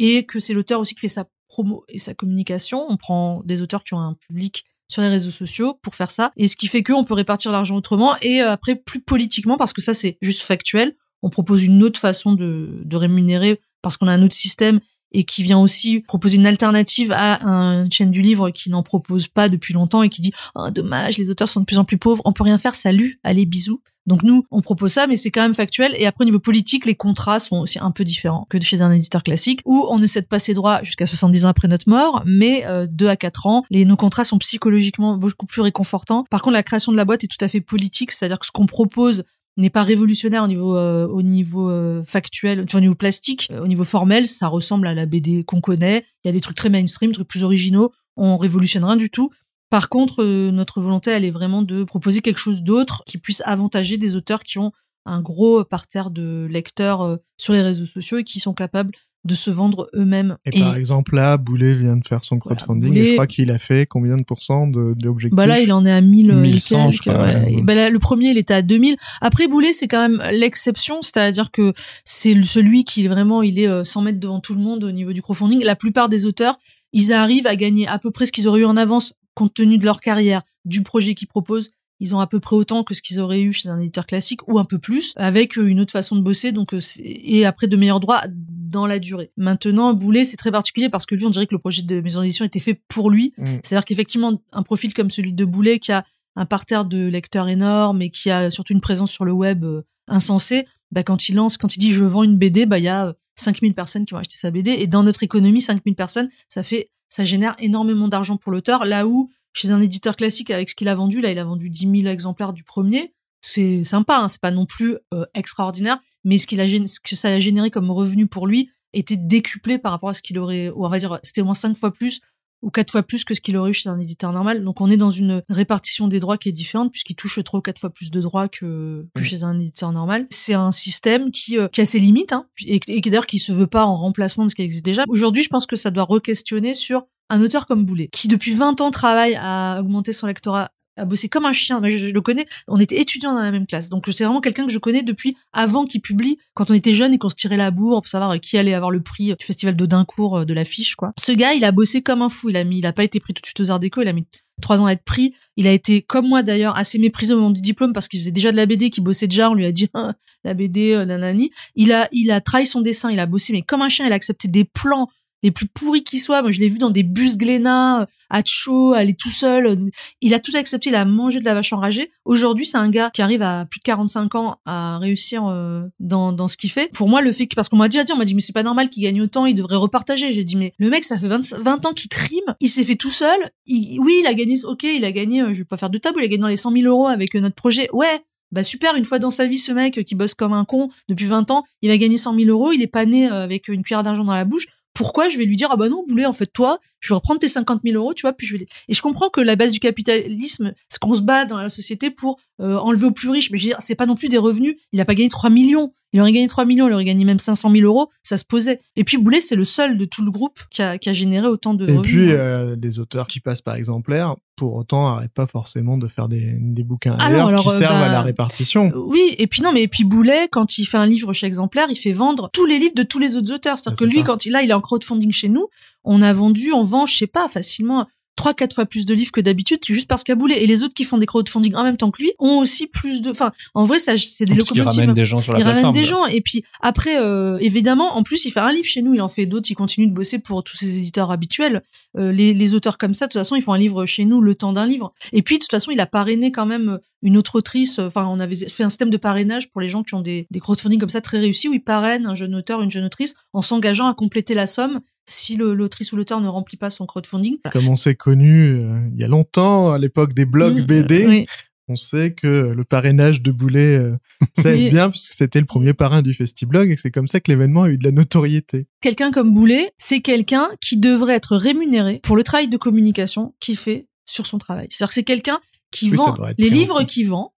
et que c'est l'auteur aussi qui fait sa promo et sa communication. On prend des auteurs qui ont un public sur les réseaux sociaux pour faire ça. Et ce qui fait qu'on peut répartir l'argent autrement et euh, après plus politiquement parce que ça c'est juste factuel. On propose une autre façon de, rémunérer parce qu'on a un autre système et qui vient aussi proposer une alternative à une chaîne du livre qui n'en propose pas depuis longtemps et qui dit oh, dommage les auteurs sont de plus en plus pauvres on peut rien faire salut allez bisous donc nous on propose ça mais c'est quand même factuel et après au niveau politique les contrats sont aussi un peu différents que chez un éditeur classique où on ne cède pas ses droits jusqu'à 70 ans après notre mort mais euh, 2 à 4 ans les nos contrats sont psychologiquement beaucoup plus réconfortants par contre la création de la boîte est tout à fait politique c'est-à-dire que ce qu'on propose n'est pas révolutionnaire au niveau euh, au niveau euh, factuel, au niveau plastique, euh, au niveau formel, ça ressemble à la BD qu'on connaît. Il y a des trucs très mainstream, des trucs plus originaux. On révolutionne rien du tout. Par contre, notre volonté, elle est vraiment de proposer quelque chose d'autre qui puisse avantager des auteurs qui ont un gros parterre de lecteurs sur les réseaux sociaux et qui sont capables de se vendre eux-mêmes. Et, par exemple, là, Boulet vient de faire son crowdfunding et je crois qu'il a fait combien de pourcents de, de l'objectif Bah là, il en est à 1000 1100, je crois, ouais. Bah là, le premier, il était à 2000. Après, Boulet, c'est quand même l'exception, c'est-à-dire que c'est celui qui vraiment, il est 100 mètres devant tout le monde au niveau du crowdfunding. La plupart des auteurs, ils arrivent à gagner à peu près ce qu'ils auraient eu en avance compte tenu de leur carrière, du projet qu'ils proposent ils ont à peu près autant que ce qu'ils auraient eu chez un éditeur classique ou un peu plus avec euh, une autre façon de bosser donc euh, et après de meilleurs droits dans la durée. Maintenant Boulet c'est très particulier parce que lui on dirait que le projet de maison d'édition était fait pour lui. Mm. C'est-à-dire qu'effectivement un profil comme celui de Boulet qui a un parterre de lecteurs énorme et qui a surtout une présence sur le web euh, insensée, bah quand il lance quand il dit je vends une BD, bah il y a 5000 personnes qui vont acheter sa BD et dans notre économie 5000 personnes, ça fait ça génère énormément d'argent pour l'auteur. Là où chez un éditeur classique avec ce qu'il a vendu, là il a vendu 10 000 exemplaires du premier, c'est sympa, hein, c'est pas non plus euh, extraordinaire, mais ce, qu'il a, ce que ça a généré comme revenu pour lui était décuplé par rapport à ce qu'il aurait, ou on va dire, c'était au moins cinq fois plus ou quatre fois plus que ce qu'il aurait eu chez un éditeur normal. Donc on est dans une répartition des droits qui est différente puisqu'il touche trois ou quatre fois plus de droits que, que chez un éditeur normal. C'est un système qui, euh, qui a ses limites hein, et, et qui d'ailleurs qui se veut pas en remplacement de ce qui existe déjà. Aujourd'hui, je pense que ça doit re-questionner sur un auteur comme Boulet, qui depuis 20 ans travaille à augmenter son lectorat a bossé comme un chien. je, le connais. On était étudiants dans la même classe. Donc, c'est vraiment quelqu'un que je connais depuis avant qu'il publie, quand on était jeune et qu'on se tirait la bourre pour savoir qui allait avoir le prix du festival de Dincourt euh, de l'affiche, quoi. Ce gars, il a bossé comme un fou. Il a mis, il a pas été pris tout de suite aux arts déco. Il a mis trois ans à être pris. Il a été, comme moi d'ailleurs, assez méprisé au moment du diplôme parce qu'il faisait déjà de la BD, qu'il bossait déjà. On lui a dit, ah, la BD, euh, nanani. Il a, il a trahi son dessin. Il a bossé, mais comme un chien. Il a accepté des plans les plus pourris qui soient. Moi, je l'ai vu dans des bus Glénat, euh, à chaud, aller tout seul. Euh, il a tout accepté, il a mangé de la vache enragée. Aujourd'hui, c'est un gars qui arrive à plus de 45 ans à réussir euh, dans, dans ce qu'il fait. Pour moi, le fait que, parce qu'on m'a dit, ah, on m'a dit, mais c'est pas normal qu'il gagne autant, il devrait repartager. J'ai dit, mais le mec, ça fait 20, 20 ans qu'il trime, il s'est fait tout seul. oui, il a gagné, ok, il a gagné, je vais pas faire de tabou, il a gagné dans les 100 000 euros avec notre projet. Ouais, bah super, une fois dans sa vie, ce mec qui bosse comme un con depuis 20 ans, il va gagner 100 000 euros, il est pas né avec une cuillère d'argent dans la bouche pourquoi je vais lui dire ah bah non Boulet en fait toi je vais reprendre tes 50 000 euros tu vois puis je vais et je comprends que la base du capitalisme ce qu'on se bat dans la société pour euh, enlever aux plus riches mais je veux dire c'est pas non plus des revenus. Il a pas gagné 3 millions il aurait gagné 3 millions il aurait gagné même 500 000 euros ça se posait et puis Boulet c'est le seul de tout le groupe qui a, qui a généré autant de et revenus puis hein. euh, les auteurs qui passent par exemplaire pour autant arrêtent pas forcément de faire des, des bouquins Alors, ailleurs alors, qui euh, servent bah, à la répartition Oui, et puis non, mais et puis Boulet, quand il fait un livre chez Exemplaire, il fait vendre tous les livres de tous les autres auteurs. C'est-à-dire Ah, que lui, ça. quand il là, il est en crowdfunding chez nous, on a vendu, on vend, je sais pas, facilement trois quatre fois plus de livres que d'habitude juste parce qu'il y a Boulet et les autres qui font des crowdfunding en même temps que lui ont aussi plus de enfin en vrai ça c'est des locomotives ramène des gens sur la il ramène des gens et puis après euh, évidemment en plus il fait un livre chez nous il en fait d'autres il continue de bosser pour tous ses éditeurs habituels. Euh, les, les auteurs comme ça de toute façon ils font un livre chez nous le temps d'un livre. Et puis de toute façon il a parrainé quand même une autre autrice enfin on avait fait un système de parrainage pour les gens qui ont des, des crowdfunding comme ça très réussis où ils parrainent un jeune auteur une jeune autrice en s'engageant à compléter la somme si l'autrice ou l'auteur ne remplit pas son crowdfunding comme on s'est connu euh, il y a longtemps à l'époque des blogs Mm, BD oui. on sait que le parrainage de Boulet euh, ça aide bien puisque c'était le premier parrain du Festiblog et c'est comme ça que l'événement a eu de la notoriété quelqu'un comme Boulet, c'est quelqu'un qui devrait être rémunéré pour le travail de communication qu'il fait sur son travail. C'est-à-dire que c'est quelqu'un qui Oui, vend les livres qu'il vend.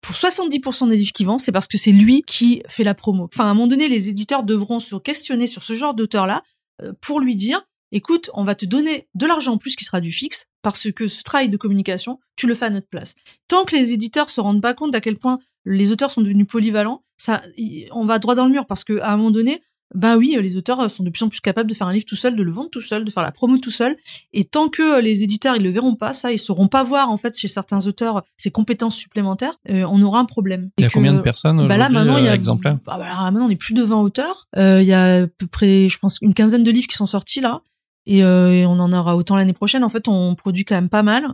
Pour 70% des livres qu'il vend, c'est parce que c'est lui qui fait la promo. Enfin, à un moment donné, les éditeurs devront se questionner sur ce genre d'auteur-là pour lui dire, écoute, on va te donner de l'argent en plus qui sera du fixe parce que ce travail de communication, tu le fais à notre place. Tant que les éditeurs se rendent pas compte d'à quel point les auteurs sont devenus polyvalents, ça, on va droit dans le mur parce que à un moment donné, bah oui, les auteurs sont de plus en plus capables de faire un livre tout seul, de le vendre tout seul, de faire la promo tout seul. Et tant que les éditeurs ils le verront pas, ça, ils sauront pas voir en fait chez certains auteurs ces compétences supplémentaires, euh, on aura un problème. Il y a combien de personnes bah là maintenant il y euh, a exemplaires bah, bah, là, maintenant on est plus de 20 auteurs. Euh, Il y a à peu près, je pense, une quinzaine de livres qui sont sortis là, et, euh, et on en aura autant l'année prochaine. En fait, on produit quand même pas mal,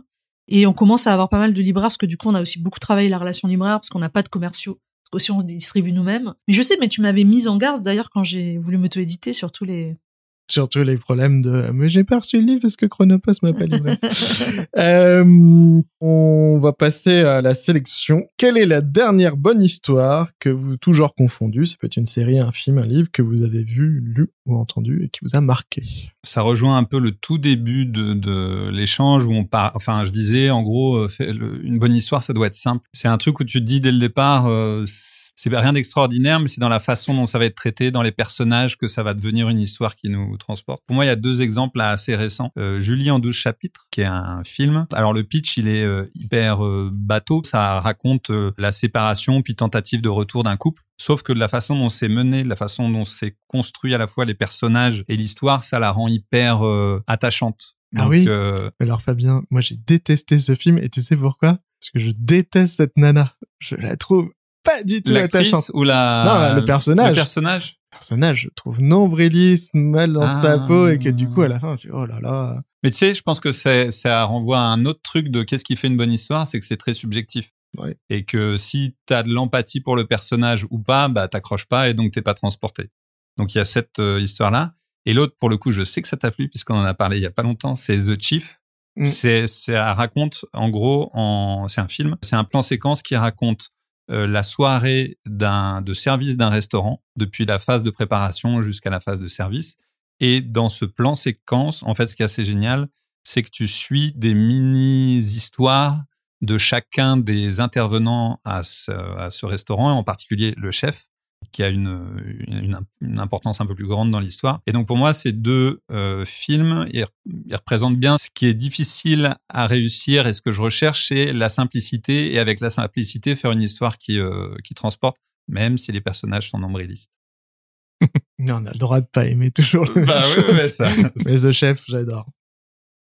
et on commence à avoir pas mal de libraires parce que du coup on a aussi beaucoup travaillé la relation libraire parce qu'on n'a pas de commerciaux. Qu'aussi on se distribue nous-mêmes. Mais je sais, mais tu m'avais mise en garde d'ailleurs quand j'ai voulu m'auto-éditer sur tous les. Surtout les problèmes de mais j'ai pas reçu le livre parce que Chronopost m'a pas livré. Euh, on va passer à la sélection. Quelle est la dernière bonne histoire que vous, toujours confondu, ça peut être une série, un film, un livre, que vous avez vu, lu ou entendu et qui vous a marqué ça rejoint un peu le tout début de, de l'échange où on part. Enfin, je disais en gros, euh, fait- le- une bonne histoire, ça doit être simple. C'est un truc où tu te dis dès le départ, euh, c'est rien d'extraordinaire, mais c'est dans la façon dont ça va être traité, dans les personnages que ça va devenir une histoire qui nous transporte. Pour moi, il y a deux exemples là, assez récents. Euh, Julie en 12 chapitres, qui est un film. Alors le pitch, il est euh, hyper euh, bateau. Ça raconte euh, la séparation puis tentative de retour d'un couple. Sauf que de la façon dont c'est mené, de la façon dont c'est construit à la fois les personnages et l'histoire, ça la rend hyper attachante. Ah oui Alors Fabien, moi j'ai détesté ce film et tu sais pourquoi? Parce que je déteste cette nana. Je la trouve pas du tout attachante. ou la Non, là, le personnage. le personnage? Personnage, je trouve nombriliste, mal dans Ah. sa peau et que du coup à la fin, je oh là là. Mais tu sais, je pense que ça renvoie à un autre truc de qu'est-ce qui fait une bonne histoire, c'est que c'est très subjectif. Ouais. Et que si t'as de l'empathie pour le personnage ou pas, bah t'accroches pas et donc t'es pas transporté. Donc il y a cette euh, histoire-là. Et l'autre, pour le coup, je sais que ça t'a plu puisqu'on en a parlé il y a pas longtemps, c'est The Chief. Mm. C'est, ça raconte, en gros, en, c'est un film. C'est un plan séquence qui raconte euh, la soirée de service d'un restaurant depuis la phase de préparation jusqu'à la phase de service. Et dans ce plan séquence, en fait, ce qui est assez génial, c'est que tu suis des mini-histoires de chacun des intervenants à ce, à ce restaurant, et en particulier le chef, qui a une, une, une importance un peu plus grande dans l'histoire. Et donc pour moi, ces deux euh, films, ils, ils représentent bien ce qui est difficile à réussir et ce que je recherche, c'est la simplicité, et avec la simplicité, faire une histoire qui, euh, qui transporte, même si les personnages sont nombrilistes. Non, on a le droit de pas aimer toujours le Bah chose. ça. Mais The Chef, j'adore.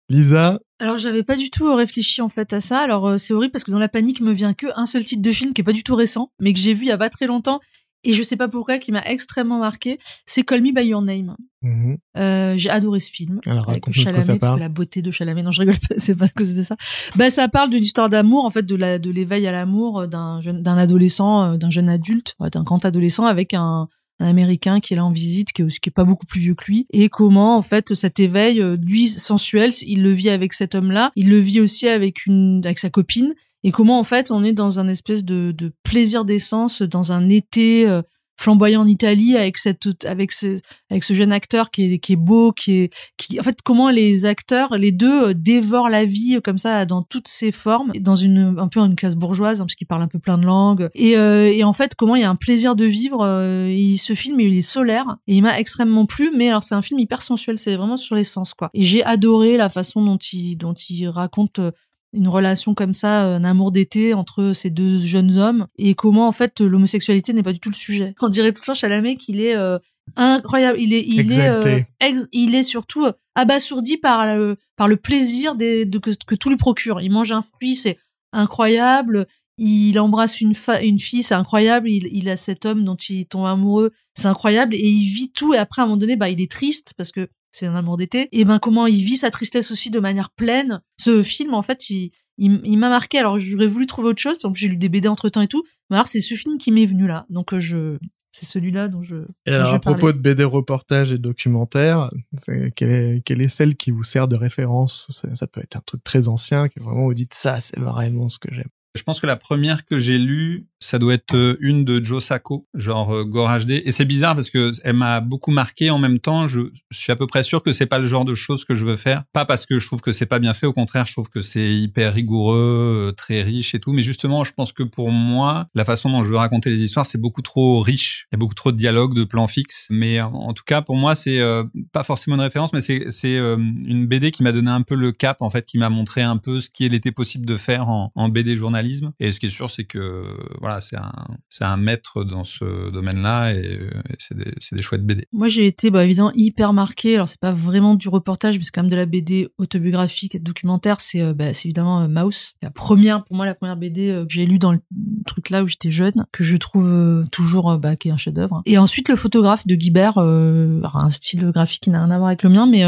Lisa, Alors j'avais pas du tout réfléchi en fait à ça. Alors euh, c'est horrible parce que dans la panique me vient que un seul titre de film qui est pas du tout récent, mais que j'ai vu il y a pas très longtemps et je sais pas pourquoi qui m'a extrêmement marqué. C'est Call Me by Your Name. Mhm. Euh, j'ai adoré ce film. alors avec de quoi Chalamet, ça parce que parle. la beauté de Chalamet. Non, je rigole pas, c'est pas à cause de ça. Bah, ça parle d'une histoire d'amour, en fait, de la, de l'éveil à l'amour d'un jeune, d'un adolescent, euh, d'un jeune adulte, d'un grand adolescent avec un, un américain qui est là en visite, qui est, qui est pas beaucoup plus vieux que lui, et comment, en fait, cet éveil, euh, lui, sensuel, il le vit avec cet homme-là, il le vit aussi avec une, avec sa copine, et comment, en fait, on est dans un espèce de, de plaisir d'essence, dans un été, euh, flamboyant en Italie avec cette avec ce avec ce jeune acteur qui est qui est beau qui est qui en fait comment les acteurs les deux euh, dévorent la vie euh, comme ça dans toutes ses formes. Dans une un peu une classe bourgeoise hein, parce qu'ils parlent un peu plein de langues. Et euh, et en fait comment il y a un plaisir de vivre euh, il, ce film il est solaire. Et il m'a extrêmement plu mais alors c'est un film hyper sensuel c'est vraiment sur l'essence quoi. Et j'ai adoré la façon dont il dont il raconte euh, une relation comme ça, un amour d'été entre ces deux jeunes hommes, et comment en fait l'homosexualité n'est pas du tout le sujet. On dirait tout temps Chalamet qu'il est euh, incroyable, il est, il est, euh, ex- il est surtout euh, abasourdi par le, par le plaisir des, de, que, que tout lui procure. Il mange un fruit, c'est incroyable. Il embrasse une, fa- une fille, c'est incroyable. Il, il a cet homme dont il tombe amoureux, c'est incroyable. Et il vit tout. Et après, à un moment donné, bah, il est triste parce que c'est un amour d'été. Et ben, comment il vit sa tristesse aussi de manière pleine. Ce film, en fait, il, il, il m'a marqué. Alors, j'aurais voulu trouver autre chose. Exemple, j'ai lu des BD entre temps et tout. Mais alors, c'est ce film qui m'est venu là. Donc, euh, je, c'est celui-là dont je. Et alors, je à propos de BD reportage et documentaire, quelle, est, quelle est celle qui vous sert de référence? Ça, ça peut être un truc très ancien, que vraiment vous dites ça, c'est vraiment ce que j'aime. Je pense que la première que j'ai lue, ça doit être euh, une de Joe Sacco, genre euh, Gore HD. Et c'est bizarre parce que elle m'a beaucoup marqué. En même temps, je suis à peu près sûr que c'est pas le genre de choses que je veux faire. Pas parce que je trouve que c'est pas bien fait. Au contraire, je trouve que c'est hyper rigoureux, euh, très riche et tout. Mais justement, je pense que pour moi, la façon dont je veux raconter les histoires, c'est beaucoup trop riche. Il y a beaucoup trop de dialogues, de plans fixes. Mais en- tout cas, pour moi, c'est pas forcément une référence, mais c'est une BD qui m'a donné un peu le cap, en fait, qui m'a montré un peu ce qu'il était possible de faire en, en BD journalistique Et ce qui est sûr, c'est que voilà, c'est un, un maître dans ce domaine-là et, c'est des, des chouettes BD. Moi, j'ai été bah, évidemment hyper marqué. Alors, c'est pas vraiment du reportage, mais c'est quand même de la BD autobiographique et documentaire. C'est euh, bah, c'est évidemment euh, Mouse, la première pour moi la première BD euh, que j'ai lue dans le truc là où j'étais jeune, que je trouve toujours bah, qui est un chef-d'œuvre. Et ensuite le photographe de Guibert, un style graphique qui n'a rien à voir avec le mien, mais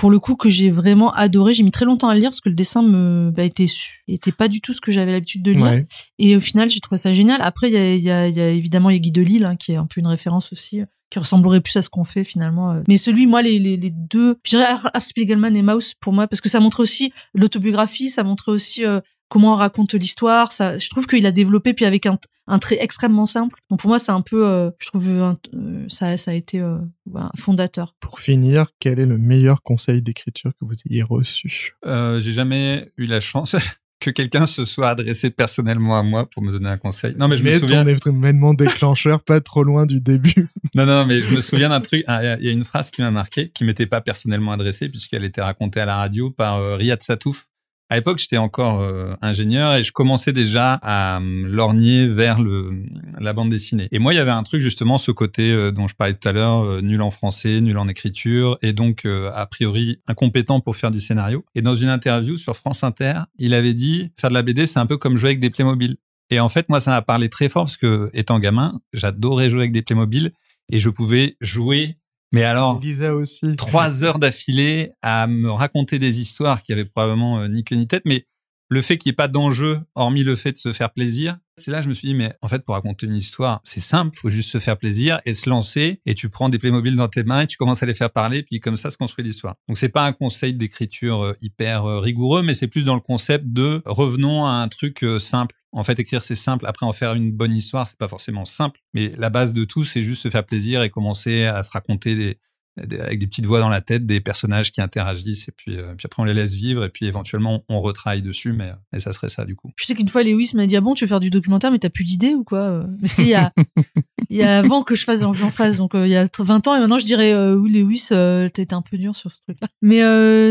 pour le coup que j'ai vraiment adoré. J'ai mis très longtemps à le lire parce que le dessin me bah, était était pas du tout ce que j'avais l'habitude de lire. Ouais. Et au final, j'ai trouvé ça génial. Après, il y a, il y, a, il y a évidemment il y a Guy Delisle, hein, qui est un peu une référence aussi, euh, qui ressemblerait plus à ce qu'on fait finalement. euh. Mais celui, moi, les, les, les deux, je dirais Ars Spiegelman et Maus pour moi, parce que ça montrait aussi l'autobiographie, ça montrait aussi euh, comment on raconte l'histoire. Ça, je trouve qu'il a développé puis avec un, un trait extrêmement simple. Donc pour moi, c'est un peu, euh, je trouve, un- euh, ça, ça a été euh, un fondateur. Pour finir, quel est le meilleur conseil d'écriture que vous ayez reçu? Euh, j'ai jamais eu la chance que quelqu'un se soit adressé personnellement à moi pour me donner un conseil. Non, mais je me souviens. ton événement déclencheur pas trop loin du début. Non, non, mais je me souviens d'un truc. Il y a- il y a une phrase qui m'a marqué, qui m'était pas personnellement adressée puisqu'elle était racontée à la radio par euh, Riyad Satouf. À l'époque, j'étais encore euh, ingénieur et je commençais déjà à lorgner vers le la bande dessinée. Et moi, il y avait un truc justement, ce côté euh, dont je parlais tout à l'heure, euh, nul en français, nul en écriture, et donc a priori incompétent pour faire du scénario. Et dans une interview sur France Inter, il avait dit faire de la BD, c'est un peu comme jouer avec des Playmobil. Et en fait, moi, ça m'a parlé très fort parce que, étant gamin, j'adorais jouer avec des Playmobil et je pouvais jouer, mais alors, Lisa aussi. trois heures d'affilée à me raconter des histoires qui avaient probablement euh, ni queue ni tête, mais le fait qu'il n'y ait pas d'enjeu, hormis le fait de se faire plaisir, c'est là que je me suis dit, mais en fait, pour raconter une histoire, c'est simple, faut juste se faire plaisir et se lancer, et tu prends des Playmobil dans tes mains et tu commences à les faire parler, puis comme ça se construit l'histoire. Donc c'est pas un conseil d'écriture euh, hyper euh, rigoureux, mais c'est plus dans le concept de revenons à un truc simple. En fait, écrire c'est simple. Après, en faire une bonne histoire, c'est pas forcément simple. Mais la base de tout, c'est juste se faire plaisir et commencer à se raconter des, avec des petites voix dans la tête, des personnages qui interagissent et puis, euh, puis après on les laisse vivre et puis éventuellement on retravaille dessus, mais, mais ça serait ça du coup. Je sais qu'une fois, Lewis m'a dit ah bon, tu veux faire du documentaire, mais t'as plus d'idées ou quoi euh? Mais c'était il y a, il y a avant que je fasse, j'en fasse, donc euh, il y a 20 ans. Et maintenant, je dirais euh, oui, Lewis, t'as été un peu dur sur ce truc-là. Mais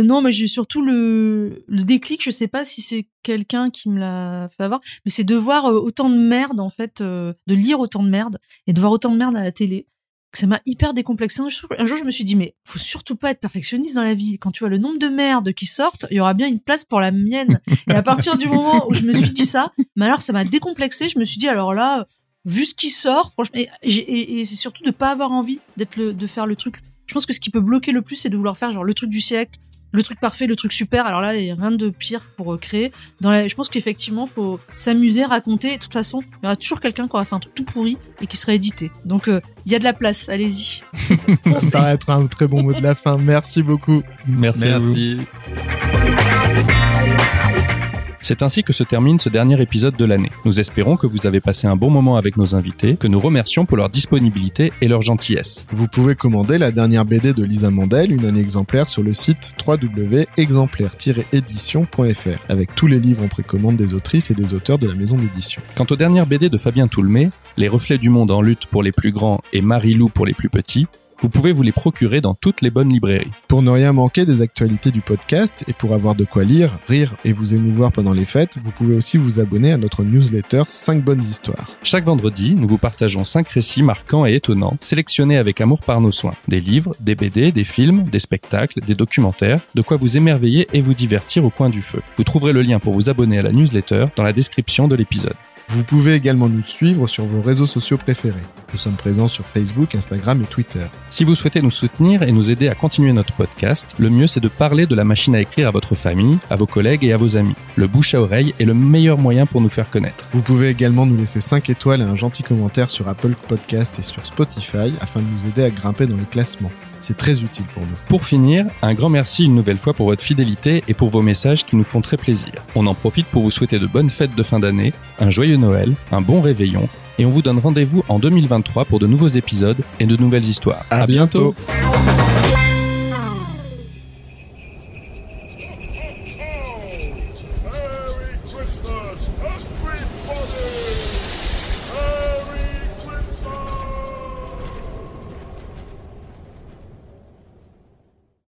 non, mais j'ai surtout le, le déclic. Je sais pas si c'est quelqu'un qui me l'a fait avoir, mais c'est de voir autant de merde en fait, de lire autant de merde et de voir autant de merde à la télé. Ça m'a hyper décomplexé. Un jour, je me suis dit, mais faut surtout pas être perfectionniste dans la vie. Quand tu vois le nombre de merdes qui sortent, il y aura bien une place pour la mienne. Et à partir du moment où je me suis dit ça, mais alors ça m'a décomplexé. Je me suis dit alors là, vu ce qui sort, et- et c'est surtout de pas avoir envie d'être le, de faire le truc. Je pense que ce qui peut bloquer le plus, c'est de vouloir faire genre le truc du siècle, le truc parfait, le truc super. Alors là, il y a rien de pire pour euh, créer. Dans la, je pense qu'effectivement, faut s'amuser, raconter. De toute façon, il y aura toujours quelqu'un qui aura fait un truc tout pourri et qui sera édité. Donc euh, il y a de la place. Allez-y. Ça va être un très bon mot de la fin. Merci beaucoup. Merci, à vous. C'est ainsi que se termine ce dernier épisode de l'année. Nous espérons que vous avez passé un bon moment avec nos invités, que nous remercions pour leur disponibilité et leur gentillesse. Vous pouvez commander la dernière BD de Lisa Mandel, une année exemplaire, sur le site www.exemplaire-édition.fr, avec tous les livres en précommande des autrices et des auteurs de la maison d'édition. Quant aux dernières BD de Fabien Toulmé, Les reflets du monde en lutte pour les plus grands et Marie-Lou pour les plus petits, vous pouvez vous les procurer dans toutes les bonnes librairies. Pour ne rien manquer des actualités du podcast et pour avoir de quoi lire, rire et vous émouvoir pendant les fêtes, vous pouvez aussi vous abonner à notre newsletter 5 bonnes histoires. Chaque vendredi, nous vous partageons 5 récits marquants et étonnants, sélectionnés avec amour par nos soins. Des livres, des BD, des films, des spectacles, des documentaires, de quoi vous émerveiller et vous divertir au coin du feu. Vous trouverez le lien pour vous abonner à la newsletter dans la description de l'épisode. Vous pouvez également nous suivre sur vos réseaux sociaux préférés. Nous sommes présents sur Facebook, Instagram et Twitter. Si vous souhaitez nous soutenir et nous aider à continuer notre podcast, le mieux c'est de parler de la machine à écrire à votre famille, à vos collègues et à vos amis. Le bouche à oreille est le meilleur moyen pour nous faire connaître. Vous pouvez également nous laisser 5 étoiles et un gentil commentaire sur Apple Podcast et sur Spotify afin de nous aider à grimper dans les classements. C'est très utile pour nous. Pour finir, un grand merci une nouvelle fois pour votre fidélité et pour vos messages qui nous font très plaisir. On en profite pour vous souhaiter de bonnes fêtes de fin d'année, un joyeux Noël, un bon réveillon, et on vous donne rendez-vous en 2023 pour de nouveaux épisodes et de nouvelles histoires. À bientôt. bientôt.